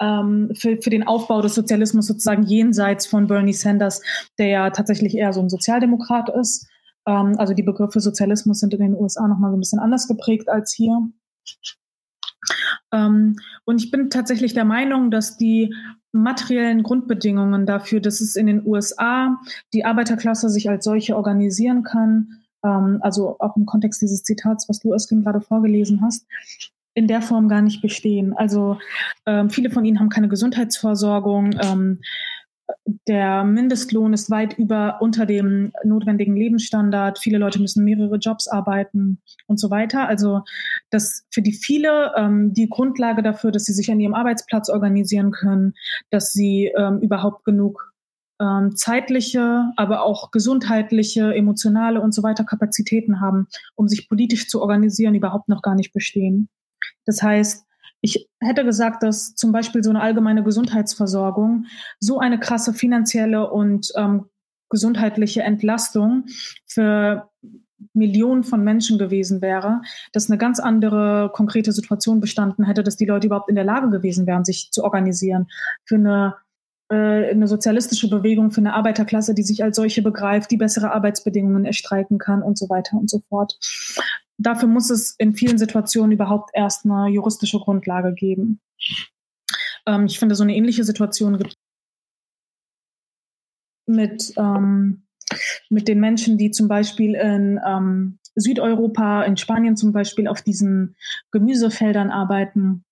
ähm, für, für den Aufbau des Sozialismus sozusagen jenseits von Bernie Sanders, der ja tatsächlich eher so ein Sozialdemokrat ist. Ähm, also die Begriffe Sozialismus sind in den USA nochmal so ein bisschen anders geprägt als hier. Ähm, und ich bin tatsächlich der Meinung, dass die materiellen Grundbedingungen dafür, dass es in den USA die Arbeiterklasse sich als solche organisieren kann, ähm, also auch im Kontext dieses Zitats, was du Özgün gerade vorgelesen hast, in der Form gar nicht bestehen. Also ähm, viele von ihnen haben keine Gesundheitsversorgung. Ähm, der Mindestlohn ist weit über unter dem notwendigen Lebensstandard. Viele Leute müssen mehrere Jobs arbeiten und so weiter. Also das für die viele ähm, die Grundlage dafür, dass sie sich an ihrem Arbeitsplatz organisieren können, dass sie ähm, überhaupt genug ähm, zeitliche, aber auch gesundheitliche, emotionale und so weiter Kapazitäten haben, um sich politisch zu organisieren, überhaupt noch gar nicht bestehen. Das heißt, ich hätte gesagt, dass zum Beispiel so eine allgemeine Gesundheitsversorgung so eine krasse finanzielle und ähm, gesundheitliche Entlastung für Millionen von Menschen gewesen wäre, dass eine ganz andere konkrete Situation bestanden hätte, dass die Leute überhaupt in der Lage gewesen wären, sich zu organisieren. Für eine äh, eine sozialistische Bewegung, für eine Arbeiterklasse, die sich als solche begreift, die bessere Arbeitsbedingungen erstreiken kann und so weiter und so fort dafür muss es in vielen Situationen überhaupt erst eine juristische Grundlage geben. Ähm, ich finde, so eine ähnliche Situation gibt mit, ähm, mit den Menschen, die zum Beispiel in ähm, Südeuropa, in Spanien zum Beispiel auf diesen Gemüsefeldern arbeiten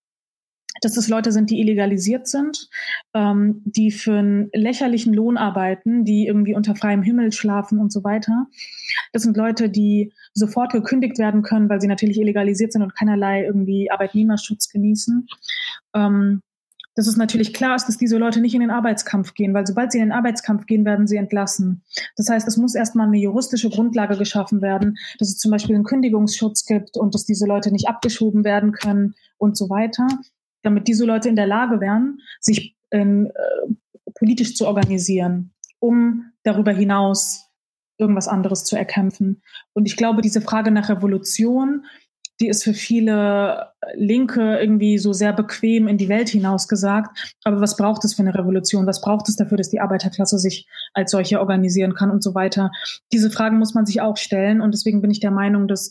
dass das Leute sind, die illegalisiert sind, ähm, die für einen lächerlichen Lohn arbeiten, die irgendwie unter freiem Himmel schlafen und so weiter. Das sind Leute, die sofort gekündigt werden können, weil sie natürlich illegalisiert sind und keinerlei irgendwie Arbeitnehmerschutz genießen. Ähm, dass es natürlich klar ist, dass diese Leute nicht in den Arbeitskampf gehen, weil sobald sie in den Arbeitskampf gehen, werden sie entlassen. Das heißt, es muss erstmal eine juristische Grundlage geschaffen werden, dass es zum Beispiel einen Kündigungsschutz gibt und dass diese Leute nicht abgeschoben werden können und so weiter damit diese Leute in der Lage wären, sich ähm, äh, politisch zu organisieren, um darüber hinaus irgendwas anderes zu erkämpfen. Und ich glaube, diese Frage nach Revolution, die ist für viele Linke irgendwie so sehr bequem in die Welt hinaus gesagt. Aber was braucht es für eine Revolution? Was braucht es dafür, dass die Arbeiterklasse sich als solche organisieren kann und so weiter? Diese Fragen muss man sich auch stellen. Und deswegen bin ich der Meinung, dass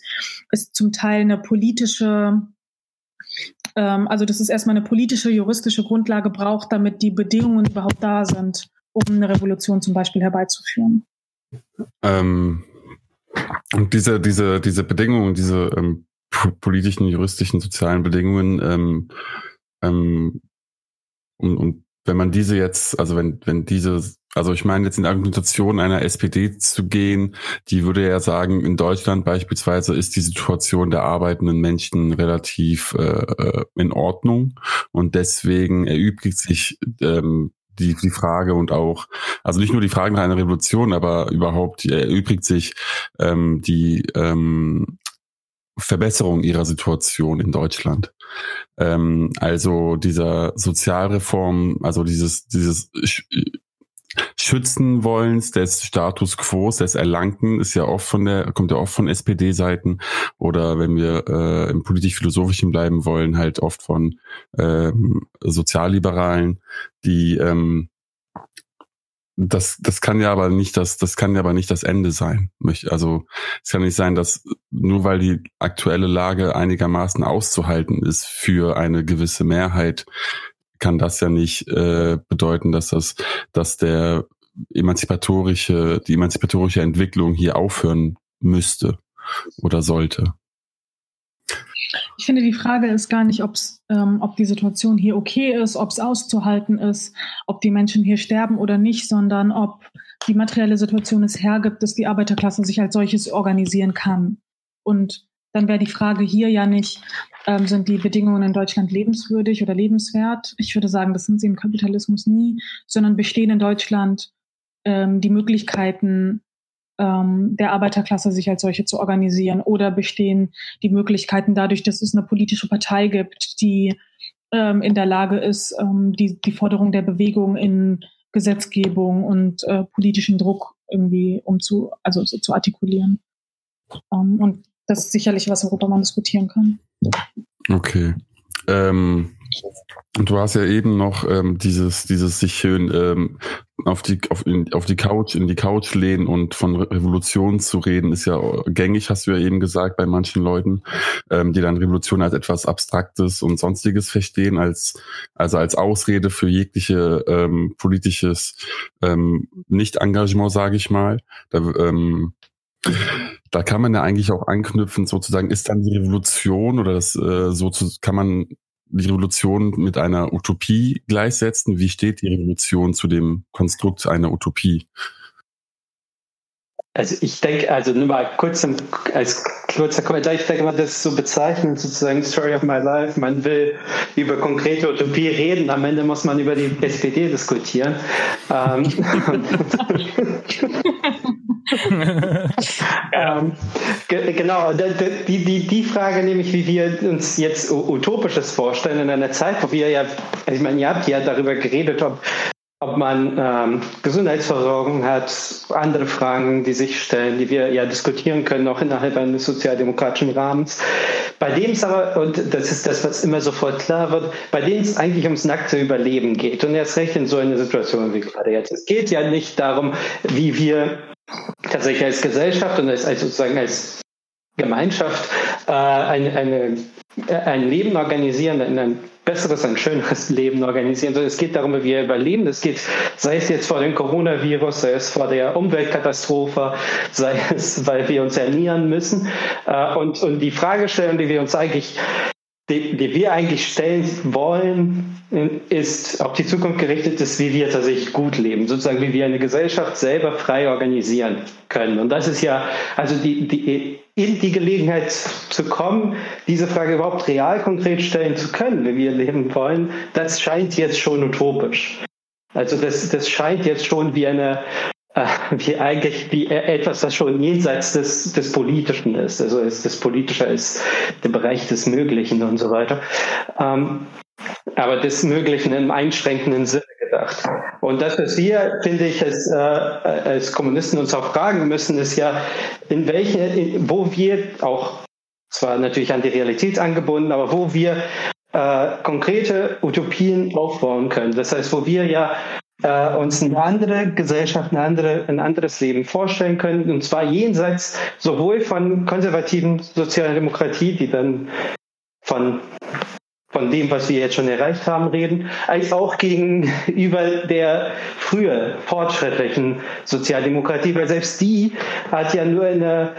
es zum Teil eine politische also dass es erstmal eine politische, juristische Grundlage braucht, damit die Bedingungen überhaupt da sind, um eine Revolution zum Beispiel herbeizuführen. Ähm, und diese, diese, diese Bedingungen, diese ähm, politischen, juristischen, sozialen Bedingungen, ähm, ähm, und, und wenn man diese jetzt, also wenn, wenn diese, also ich meine jetzt in Argumentation einer SPD zu gehen, die würde ja sagen, in Deutschland beispielsweise ist die Situation der arbeitenden Menschen relativ äh, äh in Ordnung und deswegen erübrigt sich ähm, die, die Frage und auch, also nicht nur die Frage nach einer Revolution, aber überhaupt erübrigt sich ähm, die ähm, Verbesserung ihrer Situation in Deutschland. Ähm, also dieser Sozialreform, also dieses, dieses Schützen wollens des Status quo, des Erlangten, ist ja oft von der, kommt ja oft von SPD-Seiten oder wenn wir äh, im politisch-philosophischen bleiben wollen, halt oft von ähm, Sozialliberalen, die ähm, das, das kann ja aber nicht das, das kann ja aber nicht das Ende sein. Also es kann nicht sein, dass nur weil die aktuelle Lage einigermaßen auszuhalten ist für eine gewisse Mehrheit, kann das ja nicht äh, bedeuten, dass das, dass der emanzipatorische, die emanzipatorische Entwicklung hier aufhören müsste oder sollte. Ich finde, die Frage ist gar nicht, ob's, ähm, ob die Situation hier okay ist, ob es auszuhalten ist, ob die Menschen hier sterben oder nicht, sondern ob die materielle Situation es hergibt, dass die Arbeiterklasse sich als solches organisieren kann. Und dann wäre die Frage hier ja nicht, ähm, sind die Bedingungen in Deutschland lebenswürdig oder lebenswert? Ich würde sagen, das sind sie im Kapitalismus nie, sondern bestehen in Deutschland ähm, die Möglichkeiten ähm, der Arbeiterklasse, sich als solche zu organisieren oder bestehen die Möglichkeiten dadurch, dass es eine politische Partei gibt, die ähm, in der Lage ist, ähm, die, die Forderung der Bewegung in Gesetzgebung und äh, politischen Druck irgendwie umzu, also so zu artikulieren. Ähm, und das ist sicherlich was, worüber man diskutieren kann. Okay. Ähm, du hast ja eben noch ähm, dieses, dieses sich schön ähm, auf die auf, in, auf die Couch in die Couch lehnen und von Revolution zu reden ist ja gängig, hast du ja eben gesagt bei manchen Leuten, ähm, die dann Revolution als etwas Abstraktes und sonstiges verstehen als also als Ausrede für jegliche ähm, politisches ähm, Nicht-Engagement, sage ich mal. Da, ähm, da kann man ja eigentlich auch anknüpfen, sozusagen, ist dann die Revolution oder das äh, so zu, kann man die Revolution mit einer Utopie gleichsetzen? Wie steht die Revolution zu dem Konstrukt einer Utopie? Also ich denke, also nur mal kurz als kurzer Kommentar, ich denke mal, das ist so bezeichnend, sozusagen Story of my life. Man will über konkrete Utopie reden, am Ende muss man über die SPD diskutieren. Ähm, ähm, genau, die, die, die Frage nämlich, wie wir uns jetzt Utopisches vorstellen in einer Zeit, wo wir ja, ich meine, ihr habt ja darüber geredet, ob ob man ähm, Gesundheitsversorgung hat, andere Fragen, die sich stellen, die wir ja diskutieren können, auch innerhalb eines sozialdemokratischen Rahmens. Bei dem es aber, und das ist das, was immer sofort klar wird, bei dem es eigentlich ums nackte Überleben geht. Und erst recht in so einer Situation wie gerade jetzt. Es geht ja nicht darum, wie wir tatsächlich als Gesellschaft und als, als sozusagen als Gemeinschaft äh, eine, eine, ein Leben organisieren, ein besseres, ein schöneres Leben organisieren. Also es geht darum, wie wir überleben. Es geht, sei es jetzt vor dem Coronavirus, sei es vor der Umweltkatastrophe, sei es, weil wir uns ernähren müssen. Äh, und, und die Fragestellung, die wir uns eigentlich die, die wir eigentlich stellen wollen, ist auf die Zukunft gerichtet ist, wie wir tatsächlich gut leben, sozusagen wie wir eine Gesellschaft selber frei organisieren können. Und das ist ja, also die, die, in die Gelegenheit zu kommen, diese Frage überhaupt real konkret stellen zu können, wie wir leben wollen, das scheint jetzt schon utopisch. Also das, das scheint jetzt schon wie eine äh, wie eigentlich wie etwas, das schon jenseits des, des Politischen ist. Also ist das Politische ist der Bereich des Möglichen und so weiter. Ähm, aber des Möglichen im einschränkenden Sinne gedacht. Und das, was wir, finde ich, als, äh, als Kommunisten uns auch fragen müssen, ist ja, in welche, in, wo wir auch zwar natürlich an die Realität angebunden, aber wo wir äh, konkrete Utopien aufbauen können. Das heißt, wo wir ja äh, uns eine andere Gesellschaft, eine andere, ein anderes Leben vorstellen können. Und zwar jenseits sowohl von konservativen Sozialdemokratie, die dann von von dem, was wir jetzt schon erreicht haben, reden, als auch gegenüber der früher fortschrittlichen Sozialdemokratie, weil selbst die hat ja nur eine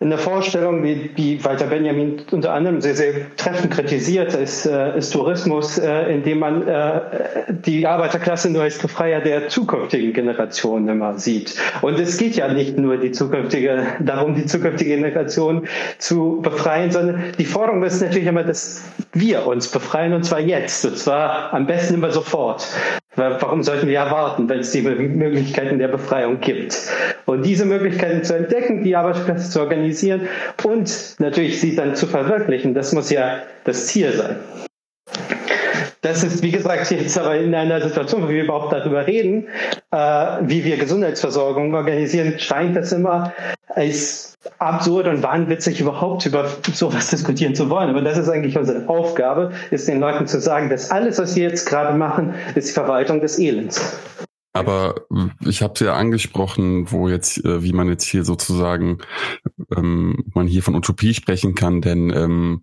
in der Vorstellung, wie, wie Walter Benjamin unter anderem sehr, sehr treffend kritisiert, ist, äh, ist Tourismus, äh, indem man äh, die Arbeiterklasse nur als Befreier der zukünftigen Generation immer sieht. Und es geht ja nicht nur die zukünftige, darum, die zukünftige Generation zu befreien, sondern die Forderung ist natürlich immer, dass wir uns befreien und zwar jetzt, und zwar am besten immer sofort. Warum sollten wir erwarten, wenn es die Möglichkeiten der Befreiung gibt? Und diese Möglichkeiten zu entdecken, die Arbeitsplätze zu organisieren und natürlich sie dann zu verwirklichen, das muss ja das Ziel sein. Das ist, wie gesagt, jetzt aber in einer Situation, wo wir überhaupt darüber reden, äh, wie wir Gesundheitsversorgung organisieren, scheint das immer als absurd und wahnwitzig überhaupt über sowas diskutieren zu wollen. Aber das ist eigentlich unsere Aufgabe, ist den Leuten zu sagen, dass alles, was wir jetzt gerade machen, ist die Verwaltung des Elends. Aber ich habe es ja angesprochen, wo jetzt, äh, wie man jetzt hier sozusagen, ähm, man hier von Utopie sprechen kann, denn ähm,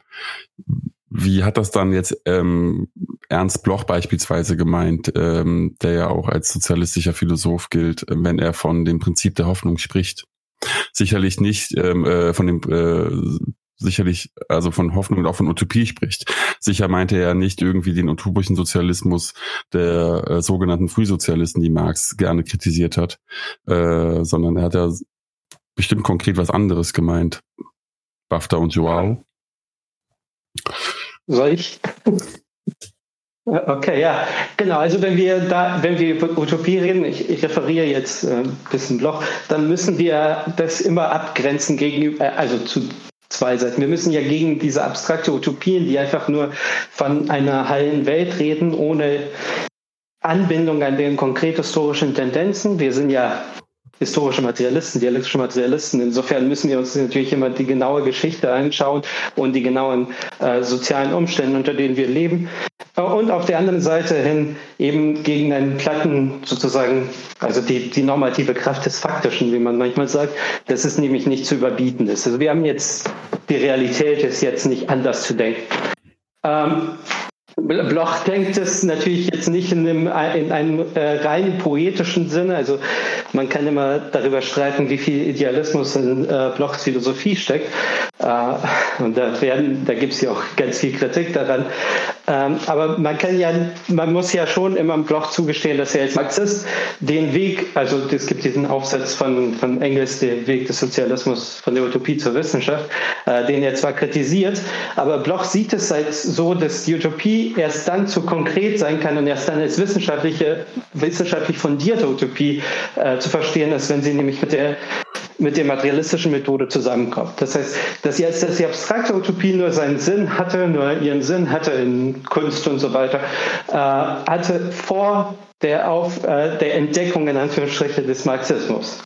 wie hat das dann jetzt ähm, Ernst Bloch beispielsweise gemeint, ähm, der ja auch als sozialistischer Philosoph gilt, wenn er von dem Prinzip der Hoffnung spricht? Sicherlich nicht ähm, äh, von dem äh, sicherlich also von Hoffnung und auch von Utopie spricht. Sicher meinte er nicht irgendwie den utopischen Sozialismus der äh, sogenannten Frühsozialisten, die Marx gerne kritisiert hat, äh, sondern er hat ja bestimmt konkret was anderes gemeint. Bafta und Joao. Soll ich? Okay, ja, genau. Also wenn wir da, wenn wir über Utopie reden, ich, ich referiere jetzt äh, ein bisschen Bloch, dann müssen wir das immer abgrenzen gegenüber, äh, also zu zwei Seiten. Wir müssen ja gegen diese abstrakte Utopien, die einfach nur von einer heilen Welt reden, ohne Anbindung an den konkret historischen Tendenzen. Wir sind ja historische Materialisten, dialektische Materialisten. Insofern müssen wir uns natürlich immer die genaue Geschichte anschauen und die genauen äh, sozialen Umstände, unter denen wir leben. Und auf der anderen Seite hin eben gegen einen platten sozusagen, also die, die normative Kraft des Faktischen, wie man manchmal sagt, das ist nämlich nicht zu überbieten ist. Also wir haben jetzt, die Realität ist jetzt nicht anders zu denken. Ähm, Bloch denkt es natürlich jetzt nicht in einem, in einem äh, rein poetischen Sinne. Also man kann immer darüber streiten, wie viel Idealismus in äh, Blochs Philosophie steckt. Äh, und da, werden, da gibt es ja auch ganz viel Kritik daran. Ähm, aber man kann ja, man muss ja schon immer Bloch zugestehen, dass er als Marxist den Weg, also es gibt diesen Aufsatz von, von Engels, den Weg des Sozialismus von der Utopie zur Wissenschaft, äh, den er zwar kritisiert, aber Bloch sieht es als so, dass die Utopie erst dann zu konkret sein kann und erst dann als wissenschaftliche, wissenschaftlich fundierte Utopie äh, zu verstehen ist, wenn sie nämlich mit der mit der materialistischen Methode zusammenkommt. Das heißt, dass jetzt dass die abstrakte Utopie nur seinen Sinn hatte, nur ihren Sinn hatte in Kunst und so weiter, äh, hatte vor der, Auf, äh, der Entdeckung in Anführungsstrichen des Marxismus.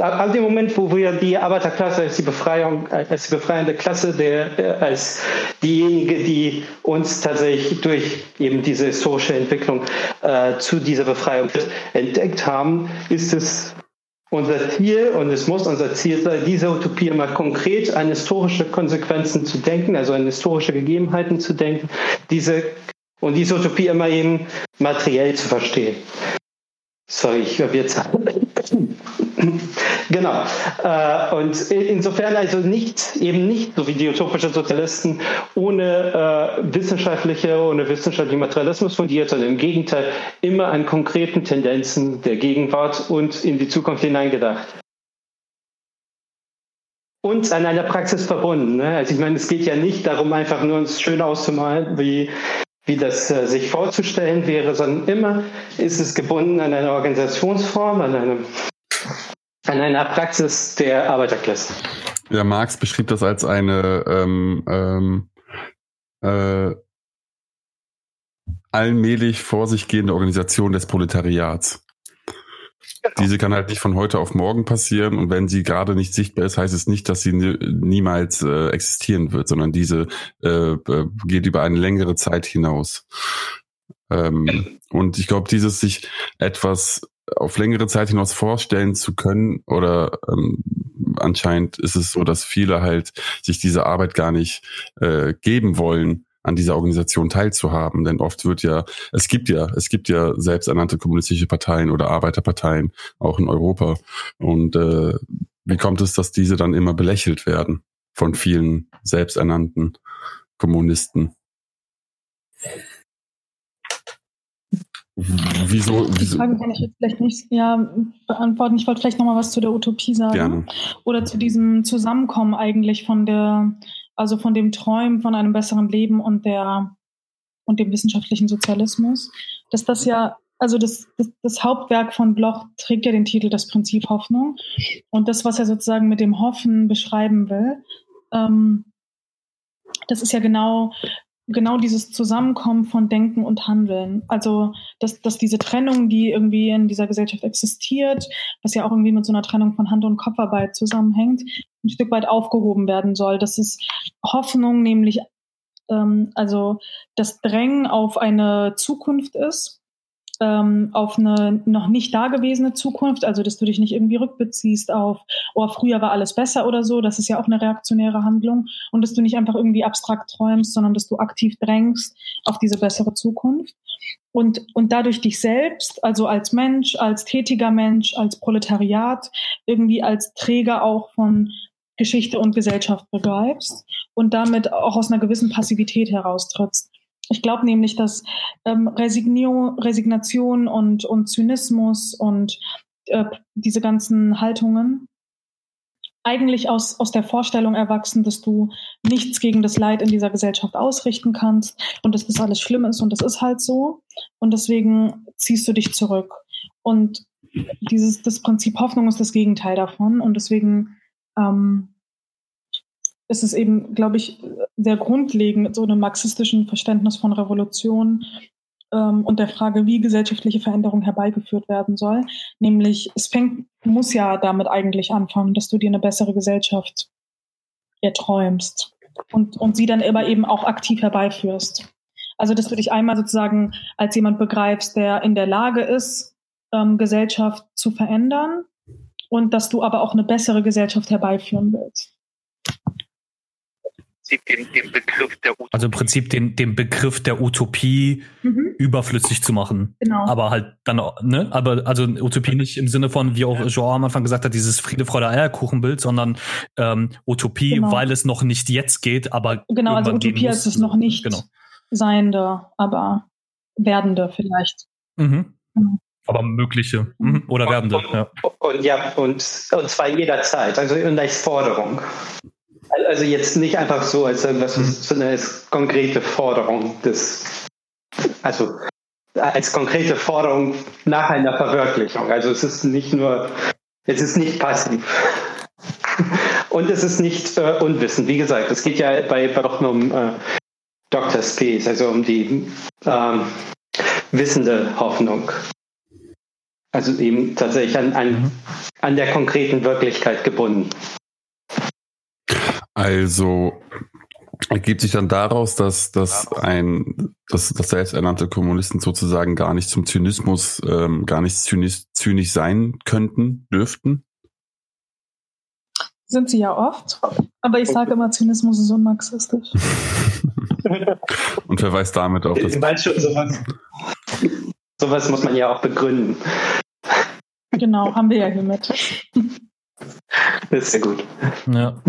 Ab dem Moment, wo wir die Arbeiterklasse als die Befreiung, als die befreiende Klasse, der, äh, als diejenige, die uns tatsächlich durch eben diese historische Entwicklung äh, zu dieser Befreiung entdeckt haben, ist es unser Ziel und es muss unser Ziel sein, diese Utopie mal konkret an historische Konsequenzen zu denken, also an historische Gegebenheiten zu denken, diese und diese Utopie immer eben materiell zu verstehen. Sorry, ich habe jetzt. genau. Äh, und insofern also nicht, eben nicht so wie die utopischen Sozialisten ohne äh, wissenschaftliche, ohne wissenschaftlichen Materialismus fundiert, sondern im Gegenteil immer an konkreten Tendenzen der Gegenwart und in die Zukunft hineingedacht und an einer Praxis verbunden. Ne? Also ich meine, es geht ja nicht darum, einfach nur uns schön auszumalen, wie wie das äh, sich vorzustellen wäre, sondern immer ist es gebunden an eine Organisationsform, an, einem, an einer Praxis der Arbeiterklasse. Ja, Marx beschrieb das als eine ähm, ähm, äh, allmählich vor sich gehende Organisation des Proletariats. Diese kann halt nicht von heute auf morgen passieren und wenn sie gerade nicht sichtbar ist, heißt es nicht, dass sie niemals äh, existieren wird, sondern diese äh, äh, geht über eine längere Zeit hinaus. Ähm, und ich glaube, dieses sich etwas auf längere Zeit hinaus vorstellen zu können oder ähm, anscheinend ist es so, dass viele halt sich diese Arbeit gar nicht äh, geben wollen, an dieser Organisation teilzuhaben. Denn oft wird ja, es gibt ja, es gibt ja selbsternannte kommunistische Parteien oder Arbeiterparteien, auch in Europa. Und äh, wie kommt es, dass diese dann immer belächelt werden von vielen selbsternannten Kommunisten? Wieso? Die Frage kann ich jetzt vielleicht nicht ja, beantworten. Ich wollte vielleicht noch mal was zu der Utopie sagen. Gerne. Oder zu diesem Zusammenkommen eigentlich von der also von dem Träumen von einem besseren Leben und der und dem wissenschaftlichen Sozialismus, dass das ja, also das, das, das Hauptwerk von Bloch trägt ja den Titel Das Prinzip Hoffnung. Und das, was er sozusagen mit dem Hoffen beschreiben will, ähm, das ist ja genau genau dieses Zusammenkommen von Denken und Handeln. Also, dass, dass diese Trennung, die irgendwie in dieser Gesellschaft existiert, was ja auch irgendwie mit so einer Trennung von Hand- und Kopfarbeit zusammenhängt, ein Stück weit aufgehoben werden soll. Das ist Hoffnung, nämlich ähm, also das Drängen auf eine Zukunft ist, ähm, auf eine noch nicht dagewesene Zukunft, also dass du dich nicht irgendwie rückbeziehst auf, oh, früher war alles besser oder so, das ist ja auch eine reaktionäre Handlung und dass du nicht einfach irgendwie abstrakt träumst, sondern dass du aktiv drängst auf diese bessere Zukunft und, und dadurch dich selbst, also als Mensch, als tätiger Mensch, als Proletariat, irgendwie als Träger auch von Geschichte und Gesellschaft begreifst und damit auch aus einer gewissen Passivität heraustrittst. Ich glaube nämlich, dass ähm, Resignation und, und Zynismus und äh, diese ganzen Haltungen eigentlich aus, aus der Vorstellung erwachsen, dass du nichts gegen das Leid in dieser Gesellschaft ausrichten kannst und dass das alles schlimm ist und das ist halt so. Und deswegen ziehst du dich zurück. Und dieses, das Prinzip Hoffnung ist das Gegenteil davon. Und deswegen ähm, ist es eben, glaube ich, sehr grundlegend mit so einem marxistischen Verständnis von Revolution ähm, und der Frage, wie gesellschaftliche Veränderung herbeigeführt werden soll. Nämlich, es fängt, muss ja damit eigentlich anfangen, dass du dir eine bessere Gesellschaft erträumst und, und sie dann aber eben auch aktiv herbeiführst. Also, dass du dich einmal sozusagen als jemand begreifst, der in der Lage ist, ähm, Gesellschaft zu verändern und dass du aber auch eine bessere Gesellschaft herbeiführen willst. Den, den Begriff der Utopie. Also im Prinzip den, den Begriff der Utopie mhm. überflüssig zu machen. Genau. Aber halt dann, ne? Aber also Utopie nicht im Sinne von, wie auch Jean am Anfang gesagt hat, dieses Friede, Freude, Eierkuchenbild, sondern ähm, Utopie, genau. weil es noch nicht jetzt geht, aber. Genau, also Utopie ist es noch nicht genau. Seiende, aber Werdende vielleicht. Mhm. Mhm. Aber mögliche mhm. oder werdende. Und, ja. Und, ja, und, und zwar jederzeit, also und als Forderung. Also jetzt nicht einfach so als irgendwas, mhm. sondern als konkrete Forderung des, also als konkrete Forderung nach einer Verwirklichung. Also es ist nicht nur, es ist nicht passiv. Und es ist nicht äh, unwissend. Wie gesagt, es geht ja bei, nur um äh, Dr. Space, also um die ähm, wissende Hoffnung. Also eben tatsächlich an, an, mhm. an der konkreten Wirklichkeit gebunden. Also ergibt sich dann daraus, dass, dass ein, dass, dass selbsternannte Kommunisten sozusagen gar nicht zum Zynismus, ähm, gar nicht zynisch, zynisch sein könnten, dürften? Sind sie ja oft, aber ich sage immer, Zynismus ist unmarxistisch. Und verweist damit auf das. Meinst du, sowas, sowas muss man ja auch begründen. Genau, haben wir ja hiermit. Das ist sehr gut. Ja.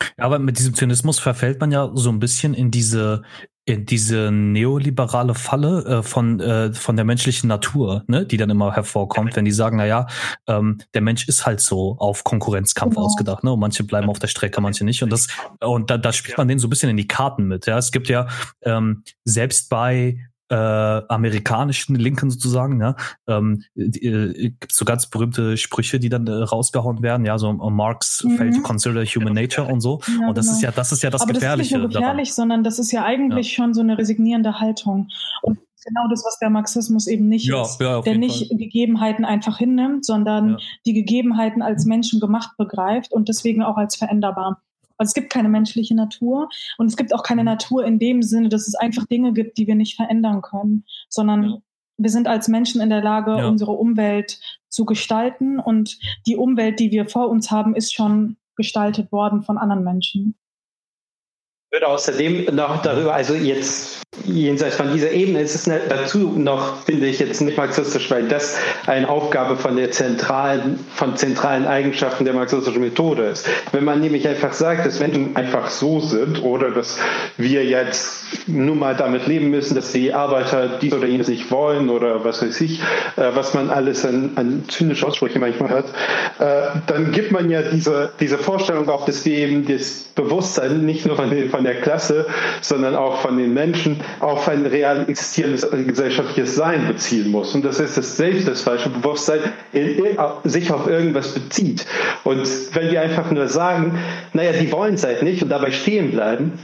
Ja, aber mit diesem Zynismus verfällt man ja so ein bisschen in diese in diese neoliberale Falle äh, von äh, von der menschlichen Natur, ne, die dann immer hervorkommt, wenn die sagen, na ja, ähm, der Mensch ist halt so auf Konkurrenzkampf genau. ausgedacht, ne, und manche bleiben auf der Strecke, manche nicht, und das und da, da spielt man denen so ein bisschen in die Karten mit, ja. Es gibt ja ähm, selbst bei äh, amerikanischen Linken sozusagen, ja, ähm, äh, gibt so ganz berühmte Sprüche, die dann äh, rausgehauen werden, ja, so uh, Marx mhm. failed to consider human nature und so. Ja, und das genau. ist ja, das ist ja das Aber Gefährliche. Das ist nicht nur gefährlich, daran. sondern das ist ja eigentlich schon so eine resignierende Haltung. Und genau das, was der Marxismus eben nicht ja, ist, ja, der nicht Fall. Gegebenheiten einfach hinnimmt, sondern ja. die Gegebenheiten als Menschen gemacht begreift und deswegen auch als veränderbar. Also es gibt keine menschliche Natur und es gibt auch keine mhm. Natur in dem Sinne, dass es einfach Dinge gibt, die wir nicht verändern können, sondern ja. wir sind als Menschen in der Lage, ja. unsere Umwelt zu gestalten und die Umwelt, die wir vor uns haben, ist schon gestaltet worden von anderen Menschen würde außerdem noch darüber, also jetzt jenseits von dieser Ebene ist es dazu noch, finde ich jetzt nicht marxistisch, weil das eine Aufgabe von der zentralen, von zentralen Eigenschaften der marxistischen Methode ist. Wenn man nämlich einfach sagt, dass Menschen einfach so sind oder dass wir jetzt nur mal damit leben müssen, dass die Arbeiter dies oder jenes nicht wollen oder was weiß ich, äh, was man alles an, an zynische Aussprüche manchmal hat, äh, dann gibt man ja diese, diese Vorstellung auch, dass wir eben das Bewusstsein nicht nur von, den, von der Klasse, sondern auch von den Menschen auf ein real existierendes gesellschaftliches Sein beziehen muss. Und das ist das selbst das falsche Bewusstsein in, sich auf irgendwas bezieht. Und wenn wir einfach nur sagen, naja, die wollen es halt nicht und dabei stehen bleiben,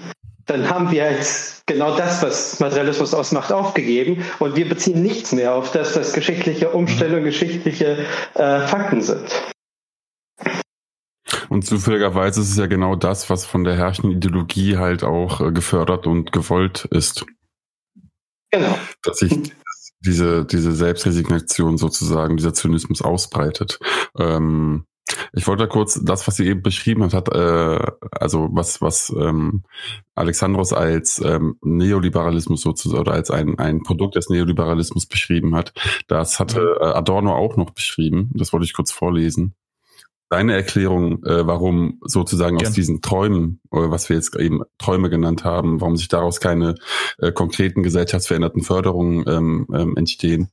dann haben wir jetzt genau das, was Materialismus ausmacht, aufgegeben und wir beziehen nichts mehr auf das, was geschichtliche Umstellungen, geschichtliche äh, Fakten sind. Und zufälligerweise ist es ja genau das, was von der herrschenden Ideologie halt auch äh, gefördert und gewollt ist. Genau. Dass sich diese, diese Selbstresignation sozusagen, dieser Zynismus ausbreitet. Ähm, Ich wollte kurz das, was sie eben beschrieben hat, hat äh, also was was ähm, Alexandros als ähm, Neoliberalismus sozusagen oder als ein ein Produkt des Neoliberalismus beschrieben hat, das hatte mhm. äh, Adorno auch noch beschrieben. Das wollte ich kurz vorlesen. Deine Erklärung, äh, warum sozusagen ja. aus diesen Träumen, oder was wir jetzt eben Träume genannt haben, warum sich daraus keine äh, konkreten gesellschaftsveränderten Förderungen ähm, ähm, entstehen,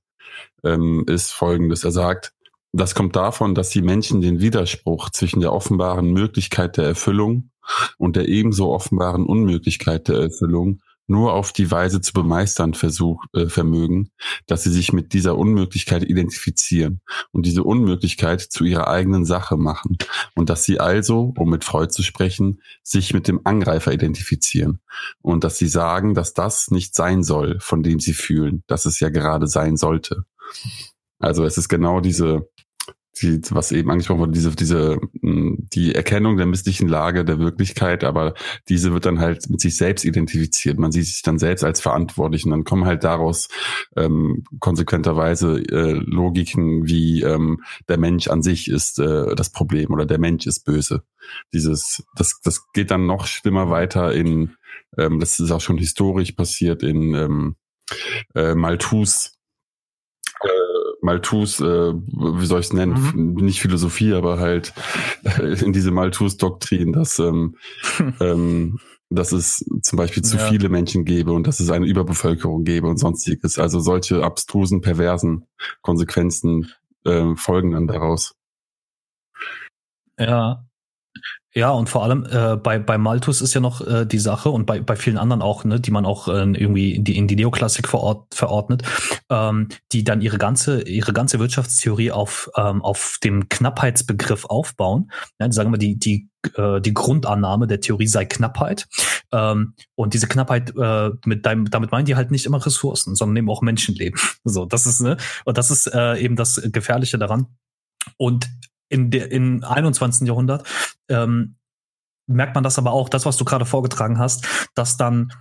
ähm, ist folgendes. Er sagt, das kommt davon, dass die Menschen den Widerspruch zwischen der offenbaren Möglichkeit der Erfüllung und der ebenso offenbaren Unmöglichkeit der Erfüllung nur auf die Weise zu bemeistern versuch, äh, vermögen, dass sie sich mit dieser Unmöglichkeit identifizieren und diese Unmöglichkeit zu ihrer eigenen Sache machen und dass sie also, um mit Freud zu sprechen, sich mit dem Angreifer identifizieren und dass sie sagen, dass das nicht sein soll, von dem sie fühlen, dass es ja gerade sein sollte. Also es ist genau diese die, was eben angesprochen wurde, diese, diese, hm, die Erkennung der misslichen Lage der Wirklichkeit, aber diese wird dann halt mit sich selbst identifiziert. Man sieht sich dann selbst als verantwortlich und dann kommen halt daraus ähm, konsequenterweise äh, Logiken wie ähm, der Mensch an sich ist äh, das Problem oder der Mensch ist böse. Dieses, das, das geht dann noch schlimmer weiter in, ähm, das ist auch schon historisch passiert in ähm, äh, Malthus Malthus, äh, wie soll ich es nennen, mhm. nicht Philosophie, aber halt äh, in diese Malthus-Doktrin, dass, ähm, ähm, dass es zum Beispiel zu ja. viele Menschen gäbe und dass es eine Überbevölkerung gäbe und sonstiges. Also solche abstrusen, perversen Konsequenzen äh, folgen dann daraus. Ja, ja, und vor allem äh, bei, bei Malthus ist ja noch äh, die Sache und bei, bei vielen anderen auch, ne, die man auch äh, irgendwie in die, in die Neoklassik verort, verordnet, ähm, die dann ihre ganze, ihre ganze Wirtschaftstheorie auf, ähm, auf dem Knappheitsbegriff aufbauen. Ja, sagen wir, die, die, äh, die Grundannahme der Theorie sei Knappheit. Ähm, und diese Knappheit, äh, mit deinem, damit meinen die halt nicht immer Ressourcen, sondern eben auch Menschenleben. So, das ist, ne, und das ist äh, eben das Gefährliche daran. Und in der in 21. Jahrhundert ähm, merkt man das aber auch, das, was du gerade vorgetragen hast, dass dann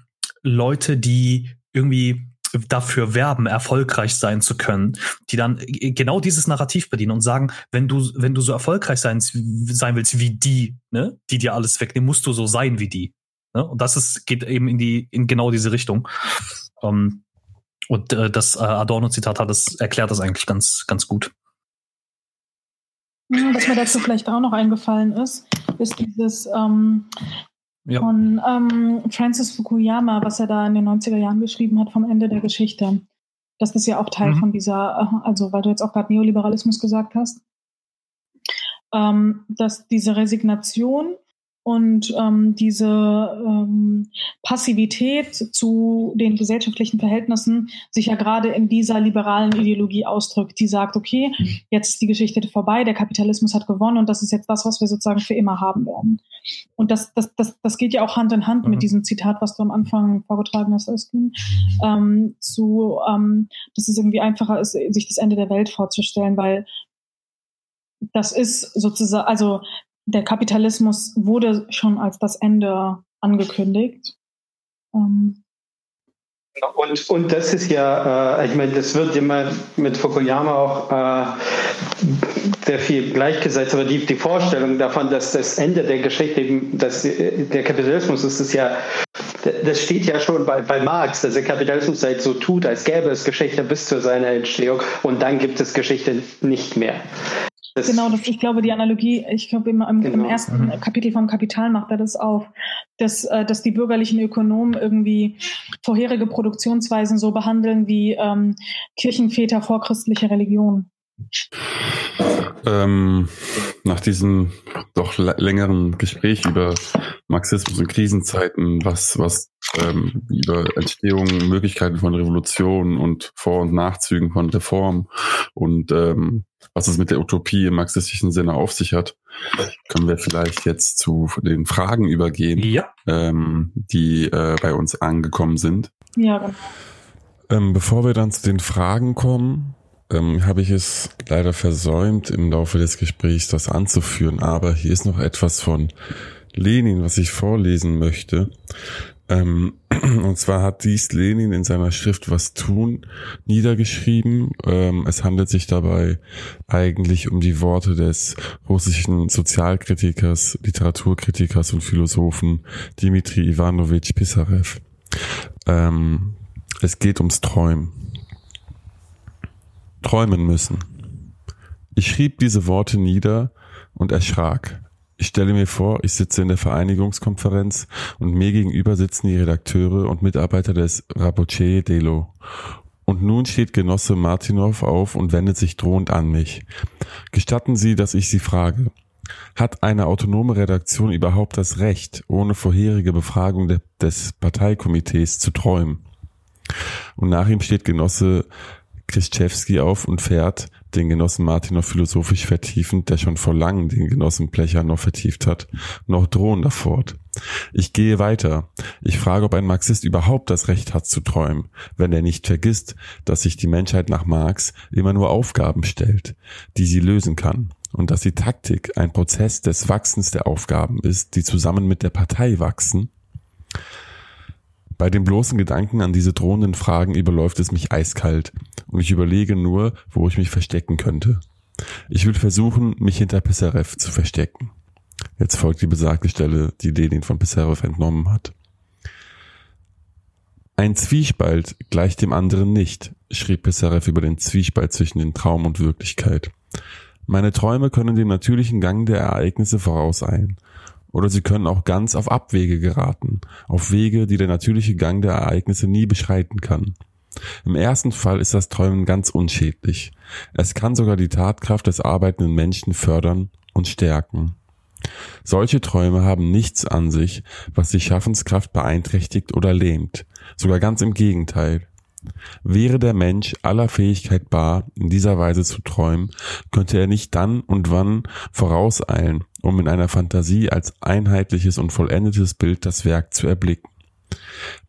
Leute, die irgendwie dafür werben, erfolgreich sein zu können, die dann genau dieses Narrativ bedienen und sagen, wenn du, wenn du so erfolgreich sein, sein willst wie die, ne, die dir alles wegnehmen, musst du so sein wie die. Ne? Und das ist, geht eben in die, in genau diese Richtung. Ähm, und äh, das äh, Adorno-Zitat hat das, erklärt das eigentlich ganz, ganz gut. Was mir dazu vielleicht auch noch eingefallen ist, ist dieses ähm, ja. von ähm, Francis Fukuyama, was er da in den 90er Jahren geschrieben hat, vom Ende der Geschichte. Das ist ja auch Teil mhm. von dieser, äh, also weil du jetzt auch gerade Neoliberalismus gesagt hast, ähm, dass diese Resignation und ähm, diese ähm, Passivität zu den gesellschaftlichen Verhältnissen sich ja gerade in dieser liberalen Ideologie ausdrückt, die sagt, okay, jetzt ist die Geschichte vorbei, der Kapitalismus hat gewonnen und das ist jetzt das, was wir sozusagen für immer haben werden. Und das, das, das, das geht ja auch Hand in Hand mhm. mit diesem Zitat, was du am Anfang vorgetragen hast, Özgün, ähm, zu, ähm, dass es irgendwie einfacher ist, sich das Ende der Welt vorzustellen, weil das ist sozusagen, also der Kapitalismus wurde schon als das Ende angekündigt. Ähm und, und das ist ja, äh, ich meine, das wird immer mit Fukuyama auch äh, sehr viel gleichgesetzt, aber die, die Vorstellung davon, dass das Ende der Geschichte eben, dass der Kapitalismus ist, ist ja, das steht ja schon bei, bei Marx, dass der Kapitalismus halt so tut, als gäbe es Geschichte bis zu seiner Entstehung und dann gibt es Geschichte nicht mehr. Das genau, das, ich glaube, die Analogie, ich glaube, im, im, genau. im ersten mhm. Kapitel vom Kapital macht er das auf, dass, äh, dass die bürgerlichen Ökonomen irgendwie vorherige Produktionsweisen so behandeln wie ähm, Kirchenväter vorchristliche Religion. Ähm, nach diesem doch längeren Gespräch über Marxismus und Krisenzeiten, was, was ähm, über Entstehung, Möglichkeiten von Revolution und Vor- und Nachzügen von Reform und ähm, was es mit der Utopie im marxistischen Sinne auf sich hat, können wir vielleicht jetzt zu den Fragen übergehen, ja. ähm, die äh, bei uns angekommen sind. Ja, genau. Ähm, bevor wir dann zu den Fragen kommen, ähm, habe ich es leider versäumt, im Laufe des Gesprächs das anzuführen, aber hier ist noch etwas von Lenin, was ich vorlesen möchte. Ähm, und zwar hat dies Lenin in seiner Schrift Was tun niedergeschrieben. Ähm, es handelt sich dabei eigentlich um die Worte des russischen Sozialkritikers, Literaturkritikers und Philosophen Dmitri Ivanovich Pissarev. Ähm, es geht ums Träumen. Träumen müssen. Ich schrieb diese Worte nieder und erschrak. Ich stelle mir vor, ich sitze in der Vereinigungskonferenz und mir gegenüber sitzen die Redakteure und Mitarbeiter des Raboche Delo. Und nun steht Genosse Martinov auf und wendet sich drohend an mich. Gestatten Sie, dass ich Sie frage. Hat eine autonome Redaktion überhaupt das Recht, ohne vorherige Befragung de des Parteikomitees zu träumen? Und nach ihm steht Genosse Krischewski auf und fährt, den Genossen Martin noch philosophisch vertiefend, der schon vor langem den Genossen Plecher noch vertieft hat, noch drohender fort. Ich gehe weiter. Ich frage, ob ein Marxist überhaupt das Recht hat zu träumen, wenn er nicht vergisst, dass sich die Menschheit nach Marx immer nur Aufgaben stellt, die sie lösen kann, und dass die Taktik ein Prozess des Wachsens der Aufgaben ist, die zusammen mit der Partei wachsen, bei dem bloßen Gedanken an diese drohenden Fragen überläuft es mich eiskalt und ich überlege nur, wo ich mich verstecken könnte. Ich will versuchen, mich hinter Pissarev zu verstecken. Jetzt folgt die besagte Stelle, die Lenin von Pissarev entnommen hat. Ein Zwiespalt gleicht dem anderen nicht, schrieb Pissarev über den Zwiespalt zwischen den Traum und Wirklichkeit. Meine Träume können dem natürlichen Gang der Ereignisse vorauseilen oder sie können auch ganz auf Abwege geraten, auf Wege, die der natürliche Gang der Ereignisse nie beschreiten kann. Im ersten Fall ist das Träumen ganz unschädlich. Es kann sogar die Tatkraft des arbeitenden Menschen fördern und stärken. Solche Träume haben nichts an sich, was die Schaffenskraft beeinträchtigt oder lähmt, sogar ganz im Gegenteil. Wäre der Mensch aller Fähigkeit bar, in dieser Weise zu träumen, könnte er nicht dann und wann vorauseilen, um in einer Fantasie als einheitliches und vollendetes Bild das Werk zu erblicken.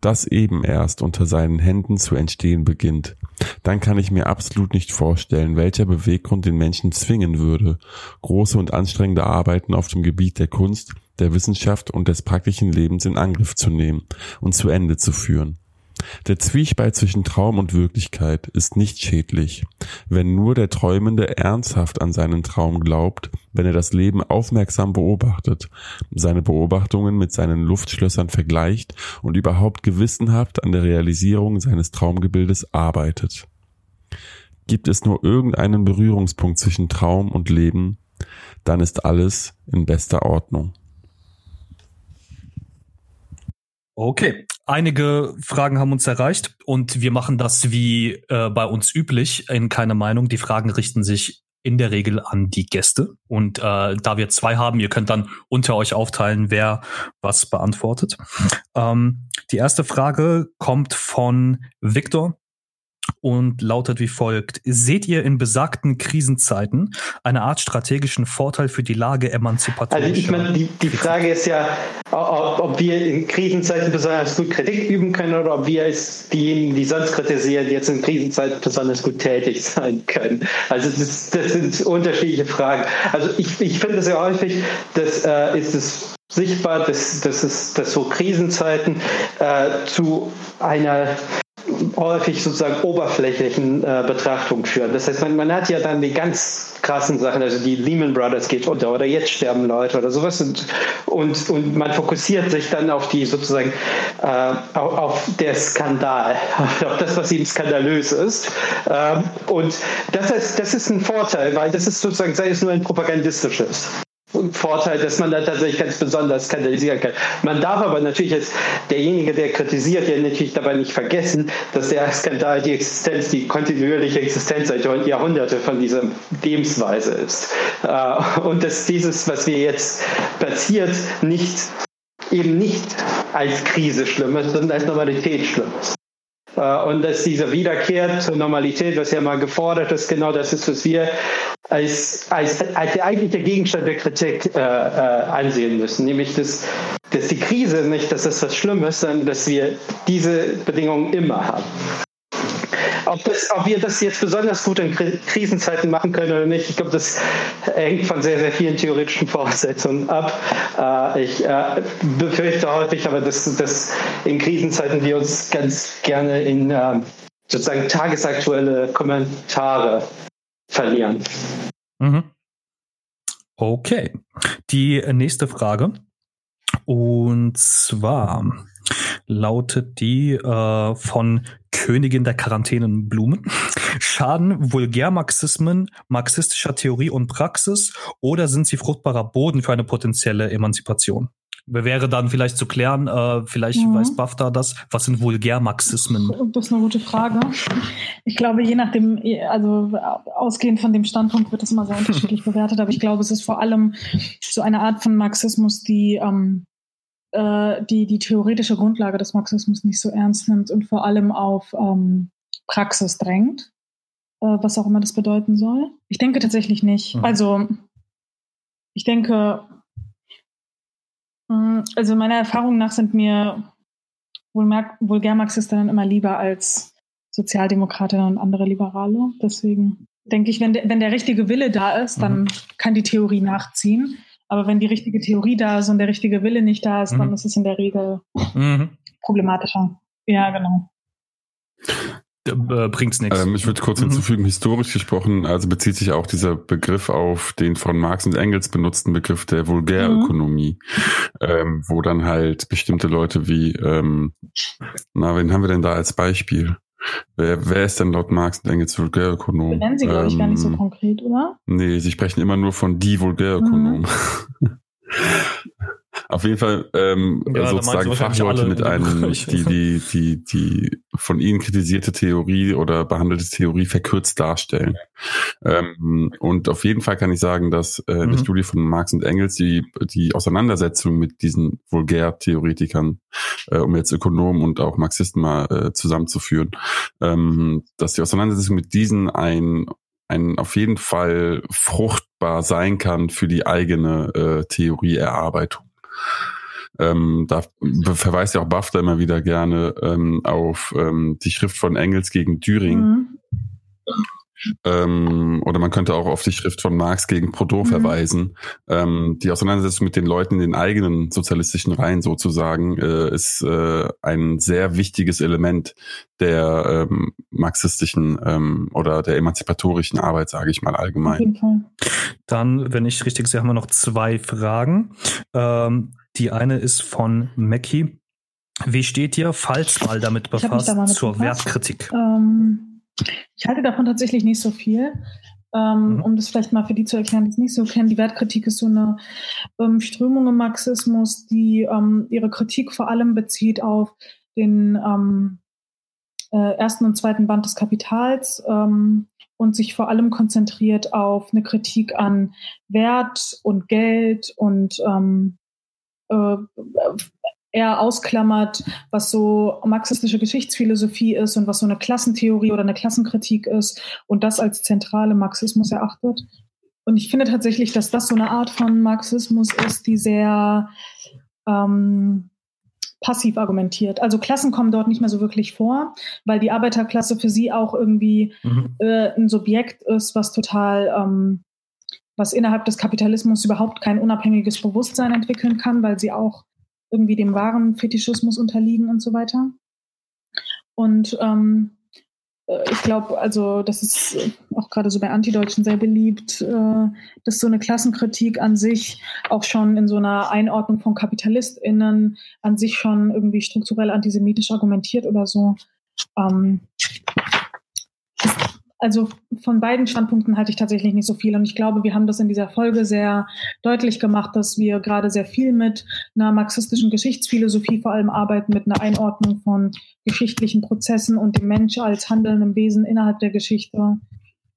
Das eben erst unter seinen Händen zu entstehen beginnt, dann kann ich mir absolut nicht vorstellen, welcher Beweggrund den Menschen zwingen würde, große und anstrengende Arbeiten auf dem Gebiet der Kunst, der Wissenschaft und des praktischen Lebens in Angriff zu nehmen und zu Ende zu führen. Der Zwiespalt zwischen Traum und Wirklichkeit ist nicht schädlich, wenn nur der Träumende ernsthaft an seinen Traum glaubt, wenn er das Leben aufmerksam beobachtet, seine Beobachtungen mit seinen Luftschlössern vergleicht und überhaupt gewissenhaft an der Realisierung seines Traumgebildes arbeitet. Gibt es nur irgendeinen Berührungspunkt zwischen Traum und Leben, dann ist alles in bester Ordnung. Okay, einige Fragen haben uns erreicht und wir machen das wie äh, bei uns üblich in keine Meinung. Die Fragen richten sich in der Regel an die Gäste und äh, da wir zwei haben, ihr könnt dann unter euch aufteilen, wer was beantwortet. Ähm, die erste Frage kommt von Victor und lautet wie folgt. Seht ihr in besagten Krisenzeiten eine Art strategischen Vorteil für die Lage emanzipatorischer? Also ich meine, die, die Frage ist ja, ob, ob, wir in Krisenzeiten besonders gut Kritik üben können oder ob wir als diejenigen, die sonst kritisieren, jetzt in Krisenzeiten besonders gut tätig sein können. Also das, das sind unterschiedliche Fragen. Also ich, ich finde sehr häufig, dass äh, ist es sichtbar, dass, dass, es, dass so Krisenzeiten äh, zu einer häufig sozusagen oberflächlichen äh, Betrachtung führen. Das heißt, man, man hat ja dann die ganz krassen Sachen, also die Lehman Brothers geht unter oder jetzt sterben Leute oder sowas und, und, und man fokussiert sich dann auf die sozusagen äh, auf, der Skandal, auf das, was eben skandalös ist. Ähm, und das ist, das ist ein Vorteil, weil das ist sozusagen, sei es nur ein propagandistisches. Vorteil, dass man da tatsächlich ganz besonders skandalisieren kann. Man darf aber natürlich als derjenige, der kritisiert, ja natürlich dabei nicht vergessen, dass der Skandal die Existenz, die kontinuierliche Existenz seit Jahrhunderte von dieser Lebensweise ist. Äh, und dass dieses, was wir jetzt passiert, nicht eben nicht als Krise schlimm ist, sondern als Normalität schlimm ist. Äh, und dass diese Wiederkehr zur Normalität, was ja mal gefordert ist, genau das ist, was wir als, als, als der eigentliche Gegenstand der Kritik äh, äh, ansehen müssen. Nämlich, dass, dass die Krise nicht, dass das was Schlimmes ist, sondern dass wir diese Bedingungen immer haben. Ob, das, ob wir das jetzt besonders gut in Krisenzeiten machen können oder nicht, ich glaube, das hängt von sehr, sehr vielen theoretischen Voraussetzungen ab. Äh, ich äh, befürchte häufig aber, dass, dass in Krisenzeiten wir uns ganz gerne in äh, sozusagen tagesaktuelle Kommentare verlieren. Mhm. Okay. Die nächste Frage. Und zwar lautet die äh, von Königin der Quarantänenblumen. Schaden Vulgärmarxismen marxistischer Theorie und Praxis oder sind sie fruchtbarer Boden für eine potenzielle Emanzipation? Wäre dann vielleicht zu klären, äh, vielleicht mhm. weiß BAFTA das, was sind Vulgärmarxismen? Das ist eine gute Frage. Ich glaube, je nachdem, also ausgehend von dem Standpunkt wird das immer sehr unterschiedlich bewertet, aber ich glaube, es ist vor allem so eine Art von Marxismus, die ähm, äh, die die theoretische Grundlage des Marxismus nicht so ernst nimmt und vor allem auf ähm, Praxis drängt, äh, was auch immer das bedeuten soll. Ich denke tatsächlich nicht. Mhm. Also ich denke, mh, also meiner Erfahrung nach sind mir Vulgärmarxistinnen immer lieber als Sozialdemokratinnen und andere Liberale. Deswegen denke ich, wenn der, wenn der richtige Wille da ist, dann mhm. kann die Theorie nachziehen. Aber wenn die richtige Theorie da ist und der richtige Wille nicht da ist, mhm. dann ist es in der Regel mhm. problematischer. Ja, genau. Äh, bringt's nichts. Ähm, ich würde kurz mhm. hinzufügen, historisch gesprochen, also bezieht sich auch dieser Begriff auf den von Marx und Engels benutzten Begriff der Vulgärökonomie, mhm. ähm, wo dann halt bestimmte Leute wie, ähm, na, wen haben wir denn da als Beispiel? Wer, wer ist denn laut Marx und Engels Vulgärökonom? Benennen Sie, glaube ich, gar nicht so ähm, konkret, oder? Nee, Sie sprechen immer nur von die Vulgärökonom. Mhm. Auf jeden Fall ähm, ja, sozusagen Fachleute mit einem, die, die, die, die von ihnen kritisierte Theorie oder behandelte Theorie verkürzt darstellen. Ähm, und auf jeden Fall kann ich sagen, dass äh, in der mhm. Studie von Marx und Engels die, die Auseinandersetzung mit diesen Vulgärtheoretikern, äh, um jetzt Ökonomen und auch Marxisten mal äh, zusammenzuführen, ähm, dass die Auseinandersetzung mit diesen ein ein auf jeden Fall fruchtbar sein kann für die eigene äh, Theorieerarbeitung. Ähm, da verweist ja auch BAFTA immer wieder gerne ähm, auf ähm, die Schrift von Engels gegen Düring. Mhm. Ähm, oder man könnte auch auf die Schrift von Marx gegen Proudhon mhm. verweisen. Ähm, die Auseinandersetzung mit den Leuten in den eigenen sozialistischen Reihen sozusagen äh, ist äh, ein sehr wichtiges Element der ähm, marxistischen ähm, oder der emanzipatorischen Arbeit, sage ich mal allgemein. Dann, wenn ich richtig sehe, haben wir noch zwei Fragen. Ähm, die eine ist von Mackie. Wie steht ihr, falls mal damit befasst, da zur befasst. Wertkritik? Ähm ich halte davon tatsächlich nicht so viel. Ähm, mhm. Um das vielleicht mal für die zu erklären, die es nicht so kennen. Die Wertkritik ist so eine ähm, Strömung im Marxismus, die ähm, ihre Kritik vor allem bezieht auf den ähm, äh, ersten und zweiten Band des Kapitals ähm, und sich vor allem konzentriert auf eine Kritik an Wert und Geld und ähm, äh, eher ausklammert, was so marxistische Geschichtsphilosophie ist und was so eine Klassentheorie oder eine Klassenkritik ist und das als zentrale Marxismus erachtet. Und ich finde tatsächlich, dass das so eine Art von Marxismus ist, die sehr ähm, passiv argumentiert. Also Klassen kommen dort nicht mehr so wirklich vor, weil die Arbeiterklasse für sie auch irgendwie mhm. äh, ein Subjekt ist, was total ähm, was innerhalb des Kapitalismus überhaupt kein unabhängiges Bewusstsein entwickeln kann, weil sie auch irgendwie dem wahren Fetischismus unterliegen und so weiter. Und ähm, äh, ich glaube, also das ist auch gerade so bei Antideutschen sehr beliebt, äh, dass so eine Klassenkritik an sich auch schon in so einer Einordnung von KapitalistInnen an sich schon irgendwie strukturell antisemitisch argumentiert oder so. Ähm, also von beiden Standpunkten halte ich tatsächlich nicht so viel. Und ich glaube, wir haben das in dieser Folge sehr deutlich gemacht, dass wir gerade sehr viel mit einer marxistischen Geschichtsphilosophie vor allem arbeiten, mit einer Einordnung von geschichtlichen Prozessen und dem Mensch als handelndem Wesen innerhalb der Geschichte.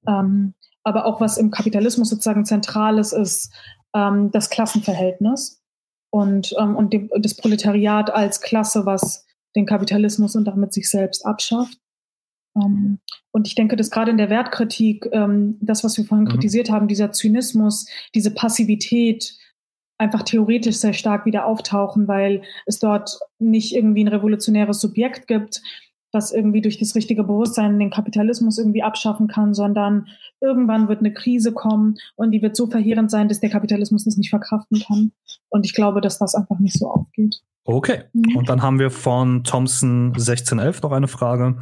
Ähm, aber auch was im Kapitalismus sozusagen zentrales ist, ähm, das Klassenverhältnis und, ähm, und dem, das Proletariat als Klasse, was den Kapitalismus und damit sich selbst abschafft. Ähm, und ich denke, dass gerade in der Wertkritik, ähm, das, was wir vorhin mhm. kritisiert haben, dieser Zynismus, diese Passivität einfach theoretisch sehr stark wieder auftauchen, weil es dort nicht irgendwie ein revolutionäres Subjekt gibt, das irgendwie durch das richtige Bewusstsein den Kapitalismus irgendwie abschaffen kann, sondern irgendwann wird eine Krise kommen und die wird so verheerend sein, dass der Kapitalismus das nicht verkraften kann. Und ich glaube, dass das einfach nicht so aufgeht. Okay. Mhm. Und dann haben wir von Thompson 1611 noch eine Frage.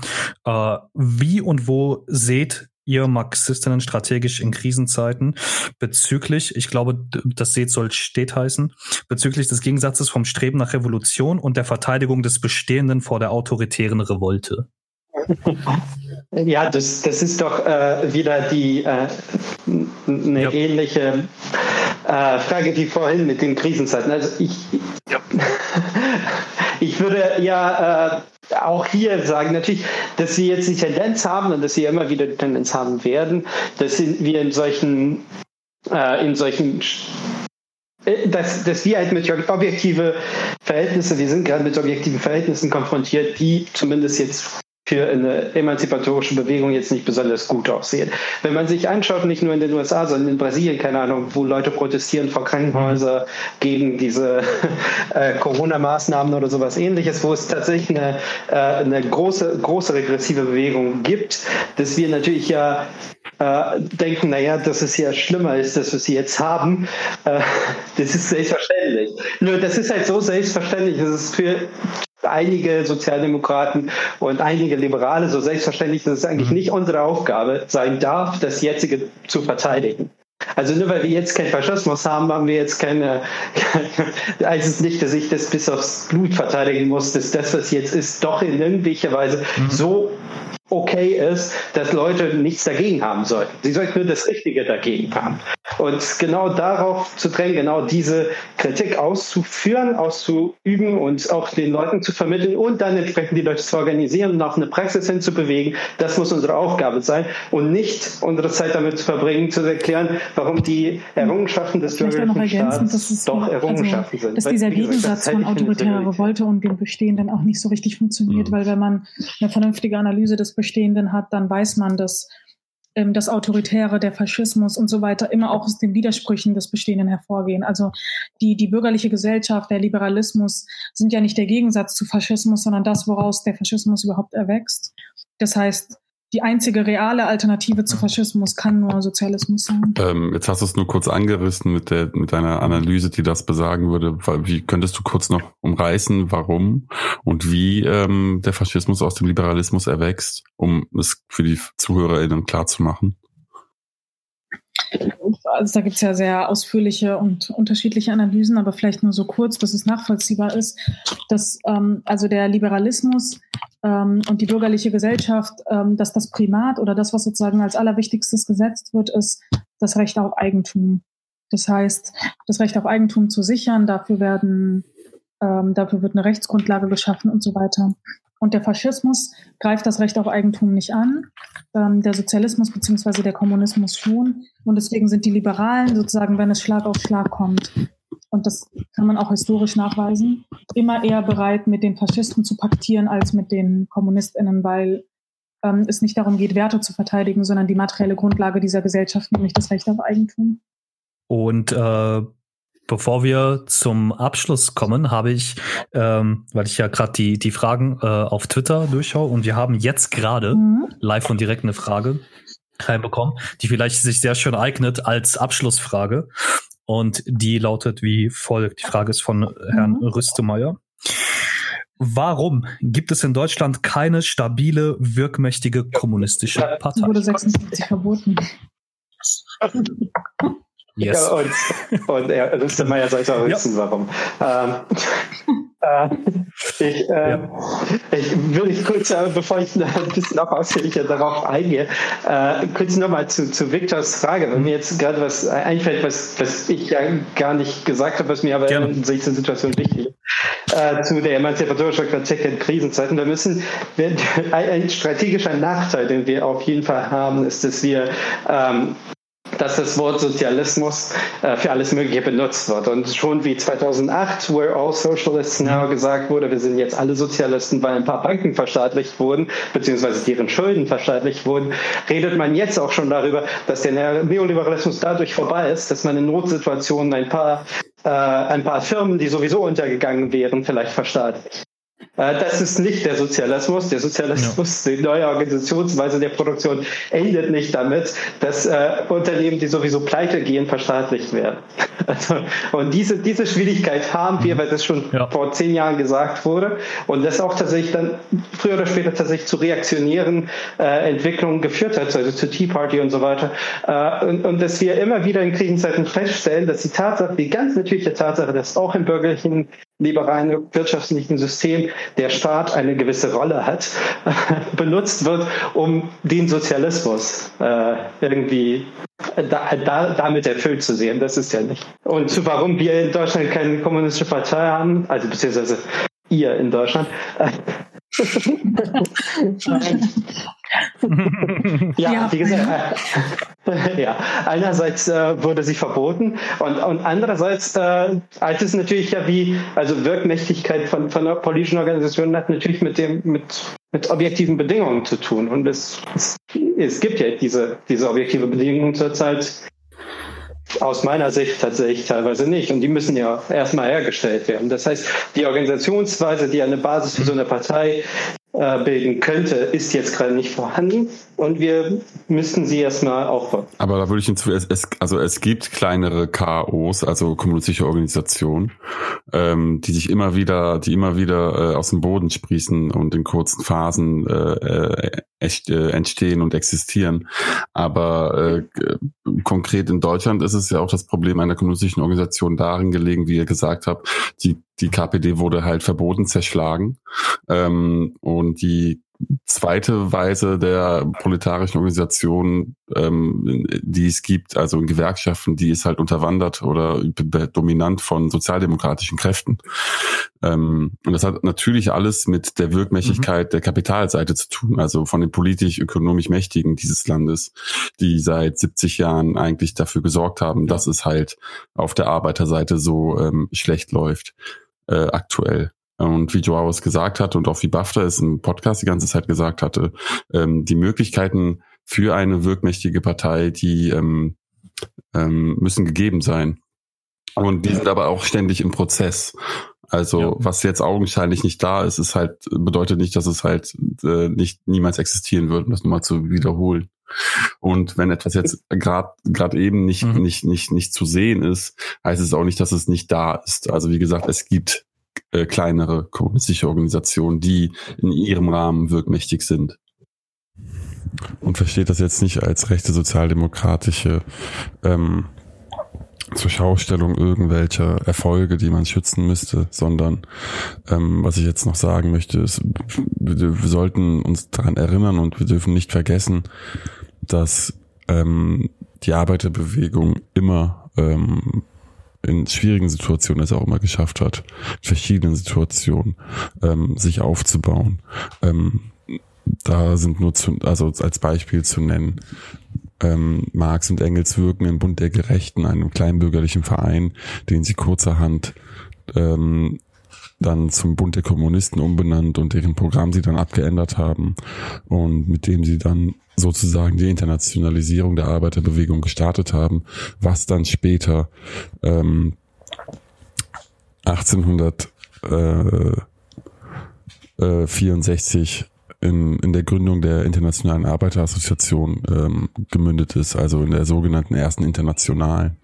Äh, wie und wo seht ihr Marxistinnen strategisch in Krisenzeiten bezüglich, ich glaube, das seht soll steht heißen, bezüglich des Gegensatzes vom Streben nach Revolution und der Verteidigung des Bestehenden vor der autoritären Revolte? Ja, das, das ist doch äh, wieder die äh, eine ja. ähnliche äh, Frage wie vorhin mit den Krisenzeiten. Also ich, ja. ich würde ja äh, auch hier sagen, natürlich, dass sie jetzt die Tendenz haben und dass sie immer wieder die Tendenz haben werden, dass wir in solchen, äh, in solchen äh, dass, dass wir halt mit objektive Verhältnisse, wir sind gerade mit objektiven Verhältnissen konfrontiert, die zumindest jetzt für eine emanzipatorische Bewegung jetzt nicht besonders gut aussehen. Wenn man sich anschaut, nicht nur in den USA, sondern in Brasilien, keine Ahnung, wo Leute protestieren vor Krankenhäusern gegen diese äh, Corona-Maßnahmen oder sowas ähnliches, wo es tatsächlich eine, äh, eine große, große regressive Bewegung gibt, dass wir natürlich ja äh, denken, naja, dass es ja schlimmer ist, dass wir sie jetzt haben, äh, das ist selbstverständlich. Nur das ist halt so selbstverständlich, dass es für einige Sozialdemokraten und einige Liberale so selbstverständlich, dass es eigentlich mhm. nicht unsere Aufgabe sein darf, das jetzige zu verteidigen. Also nur weil wir jetzt keinen Faschismus haben, haben wir jetzt keine, heißt es nicht, dass ich das bis aufs Blut verteidigen muss, dass das, was jetzt ist, doch in irgendwelcher Weise mhm. so okay ist, dass Leute nichts dagegen haben sollten. Sie sollten nur das Richtige dagegen haben. Und genau darauf zu drängen, genau diese Kritik auszuführen, auszuüben und auch den Leuten zu vermitteln und dann entsprechend die Leute zu organisieren und auf eine Praxis hinzubewegen, das muss unsere Aufgabe sein und nicht unsere Zeit damit zu verbringen, zu erklären, warum die Errungenschaften des bürgerlichen Staats doch also, Errungenschaften also, sind. Dass dieser Gegensatz von autoritärer Revolte und dem Bestehenden auch nicht so richtig funktioniert, mhm. weil wenn man eine vernünftige Analyse des Bestehenden hat, dann weiß man, dass ähm, das Autoritäre, der Faschismus und so weiter immer auch aus den Widersprüchen des Bestehenden hervorgehen. Also die, die bürgerliche Gesellschaft, der Liberalismus sind ja nicht der Gegensatz zu Faschismus, sondern das, woraus der Faschismus überhaupt erwächst. Das heißt, die einzige reale Alternative zu Faschismus kann nur Sozialismus sein. Ähm, jetzt hast du es nur kurz angerissen mit der mit deiner Analyse, die das besagen würde. Wie könntest du kurz noch umreißen, warum und wie ähm, der Faschismus aus dem Liberalismus erwächst, um es für die ZuhörerInnen klar zu machen? Also da gibt es ja sehr ausführliche und unterschiedliche Analysen, aber vielleicht nur so kurz, dass es nachvollziehbar ist, dass ähm, also der Liberalismus ähm, und die bürgerliche Gesellschaft, ähm, dass das Primat oder das, was sozusagen als allerwichtigstes gesetzt wird, ist das Recht auf Eigentum. Das heißt, das Recht auf Eigentum zu sichern, dafür werden, ähm, dafür wird eine Rechtsgrundlage geschaffen und so weiter. Und der Faschismus greift das Recht auf Eigentum nicht an, ähm, der Sozialismus beziehungsweise der Kommunismus schon. Und deswegen sind die Liberalen sozusagen, wenn es Schlag auf Schlag kommt, und das kann man auch historisch nachweisen, immer eher bereit, mit den Faschisten zu paktieren als mit den KommunistInnen, weil ähm, es nicht darum geht, Werte zu verteidigen, sondern die materielle Grundlage dieser Gesellschaft, nämlich das Recht auf Eigentum. Und äh, Bevor wir zum Abschluss kommen, habe ich, ähm, weil ich ja gerade die, die Fragen äh, auf Twitter durchschaue und wir haben jetzt gerade mhm. live und direkt eine Frage reinbekommen, die vielleicht sich sehr schön eignet als Abschlussfrage. Und die lautet wie folgt. Die Frage ist von Herrn mhm. Rüstemeyer. Warum gibt es in Deutschland keine stabile, wirkmächtige kommunistische Partei? Die wurde 76 verboten. Yes. und, und er ja sollte auch wissen, ja. warum. Ähm, äh, ich, äh, ja. ich will ich kurz, äh, bevor ich ein bisschen noch ausführlicher darauf eingehe, äh, kurz nochmal zu, zu Victors Frage, wenn mir jetzt gerade was einfällt, was, was ich ja gar nicht gesagt habe, was mir aber Gerne. in solchen Situationen wichtig ist, äh, zu der emanzipatorischen Kritik in Krisenzeiten. Wir müssen, wir, ein strategischer Nachteil, den wir auf jeden Fall haben, ist, dass wir ähm, dass das Wort Sozialismus äh, für alles Mögliche benutzt wird. Und schon wie 2008, where all socialists now gesagt wurde, wir sind jetzt alle Sozialisten, weil ein paar Banken verstaatlicht wurden, beziehungsweise deren Schulden verstaatlicht wurden, redet man jetzt auch schon darüber, dass der Neoliberalismus dadurch vorbei ist, dass man in Notsituationen ein paar, äh, ein paar Firmen, die sowieso untergegangen wären, vielleicht verstaatlicht. Äh, das ist nicht der Sozialismus. Der Sozialismus, ja. die neue Organisationsweise der Produktion endet nicht damit, dass äh, Unternehmen, die sowieso pleite gehen, verstaatlicht werden. Also, und diese, diese Schwierigkeit haben wir, mhm. weil das schon ja. vor zehn Jahren gesagt wurde und das auch tatsächlich dann früher oder später tatsächlich zu reaktionären äh, Entwicklungen geführt hat, also zur Tea Party und so weiter. Äh, und, und dass wir immer wieder in Krisenzeiten feststellen, dass die Tatsache, die ganz natürliche Tatsache, dass auch im bürgerlichen liberalen wirtschaftlichen System der Staat eine gewisse Rolle hat, benutzt wird, um den Sozialismus äh, irgendwie da, da, damit erfüllt zu sehen. Das ist ja nicht. Und zu warum wir in Deutschland keine kommunistische Partei haben, also beziehungsweise ihr in Deutschland. ja, ja, wie gesagt, äh, ja, einerseits äh, wurde sie verboten und, und andererseits äh, hat es natürlich ja wie, also Wirkmächtigkeit von, von politischen Organisationen hat natürlich mit dem, mit, mit objektiven Bedingungen zu tun. Und es, es, es gibt ja diese, diese objektive Bedingungen zurzeit aus meiner Sicht tatsächlich teilweise nicht. Und die müssen ja erstmal hergestellt werden. Das heißt, die Organisationsweise, die eine Basis für so eine Partei bilden könnte, ist jetzt gerade nicht vorhanden und wir müssten sie erstmal aufbauen. Aber da würde ich hinzu, es, also es gibt kleinere KOs, also kommunistische Organisationen, ähm, die sich immer wieder, die immer wieder äh, aus dem Boden sprießen und in kurzen Phasen äh, äh echt äh, entstehen und existieren. Aber äh, konkret in Deutschland ist es ja auch das Problem einer kommunistischen Organisation darin gelegen, wie ihr gesagt habt, die die KPD wurde halt verboten, zerschlagen. Ähm, und die zweite Weise der proletarischen Organisation, ähm, die es gibt, also in Gewerkschaften, die ist halt unterwandert oder dominant von sozialdemokratischen Kräften. Ähm, und das hat natürlich alles mit der Wirkmächtigkeit mhm. der Kapitalseite zu tun, also von den politisch-ökonomisch Mächtigen dieses Landes, die seit 70 Jahren eigentlich dafür gesorgt haben, dass es halt auf der Arbeiterseite so ähm, schlecht läuft äh, aktuell. Und wie Joao es gesagt hat und auch wie BAFTA es im Podcast die ganze Zeit gesagt hatte, ähm, die Möglichkeiten für eine wirkmächtige Partei, die ähm, ähm, müssen gegeben sein. Und die sind aber auch ständig im Prozess. Also ja. was jetzt augenscheinlich nicht da ist, ist halt bedeutet nicht, dass es halt äh, nicht niemals existieren wird, um das nochmal zu wiederholen. Und wenn etwas jetzt gerade gerade eben nicht mhm. nicht nicht nicht zu sehen ist, heißt es auch nicht, dass es nicht da ist. Also wie gesagt, es gibt äh, kleinere kommunistische Organisationen, die in ihrem Rahmen wirkmächtig sind. Und versteht das jetzt nicht als rechte sozialdemokratische ähm, zur Schaustellung irgendwelcher Erfolge, die man schützen müsste, sondern ähm, was ich jetzt noch sagen möchte, ist, wir, wir sollten uns daran erinnern und wir dürfen nicht vergessen, dass ähm, die Arbeiterbewegung immer ähm, in schwierigen Situationen es auch immer geschafft hat, in verschiedenen Situationen ähm, sich aufzubauen. Ähm, da sind nur zu, also als Beispiel zu nennen, ähm, Marx und Engels wirken im Bund der Gerechten, einem kleinbürgerlichen Verein, den sie kurzerhand ähm, dann zum Bund der Kommunisten umbenannt und deren Programm sie dann abgeändert haben und mit dem sie dann sozusagen die Internationalisierung der Arbeiterbewegung gestartet haben, was dann später ähm, 1864 in, in der Gründung der Internationalen Arbeiterassoziation ähm, gemündet ist, also in der sogenannten ersten Internationalen.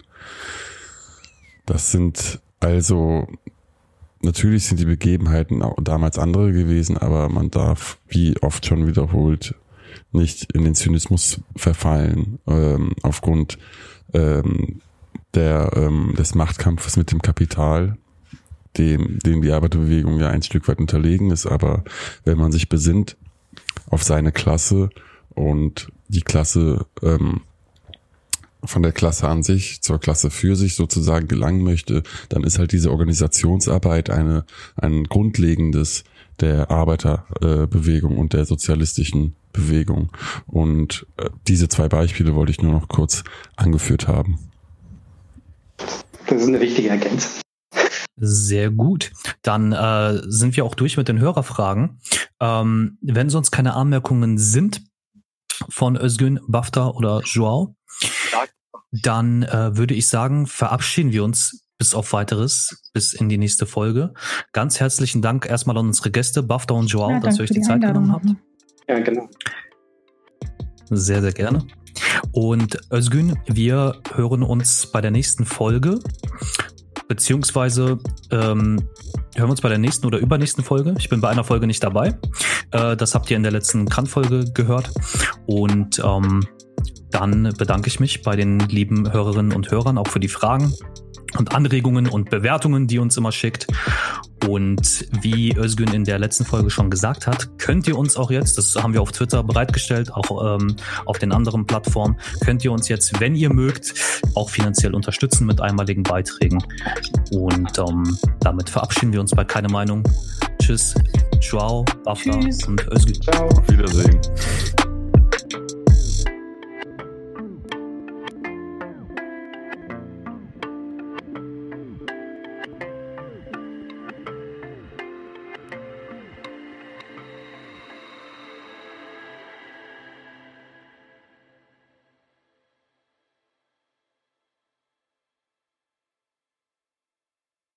Das sind also natürlich sind die Begebenheiten auch damals andere gewesen, aber man darf, wie oft schon wiederholt, nicht in den Zynismus verfallen ähm, aufgrund ähm, der, ähm, des Machtkampfes mit dem Kapital, dem, dem die Arbeiterbewegung ja ein Stück weit unterlegen ist. Aber wenn man sich besinnt auf seine Klasse und die Klasse ähm, von der Klasse an sich zur Klasse für sich sozusagen gelangen möchte, dann ist halt diese Organisationsarbeit eine, ein grundlegendes der Arbeiterbewegung und der sozialistischen Bewegung. Und äh, diese zwei Beispiele wollte ich nur noch kurz angeführt haben. Das ist eine wichtige Ergänzung. Sehr gut. Dann äh, sind wir auch durch mit den Hörerfragen. Ähm, wenn sonst keine Anmerkungen sind von Özgün, Bafta oder Joao, dann äh, würde ich sagen, verabschieden wir uns bis auf weiteres, bis in die nächste Folge. Ganz herzlichen Dank erstmal an unsere Gäste, Bafta und Joao, Ja, dass ihr euch die die Zeit genommen habt. Ja, genau. Sehr, sehr gerne. Und Özgün, wir hören uns bei der nächsten Folge, beziehungsweise ähm, hören wir uns bei der nächsten oder übernächsten Folge. Ich bin bei einer Folge nicht dabei. Äh, das habt ihr in der letzten Kant-Folge gehört. Und ähm, dann bedanke ich mich bei den lieben Hörerinnen und Hörern auch für die Fragen und Anregungen und Bewertungen, die ihr uns immer schickt. Und wie Özgün in der letzten Folge schon gesagt hat, könnt ihr uns auch jetzt, das haben wir auf Twitter bereitgestellt, auch ähm, auf den anderen Plattformen, könnt ihr uns jetzt, wenn ihr mögt, auch finanziell unterstützen mit einmaligen Beiträgen. Und ähm, damit verabschieden wir uns bei Keine Meinung. Tschüss, Ciao, Tschüss. und Özgün. Ciao. Auf Wiedersehen.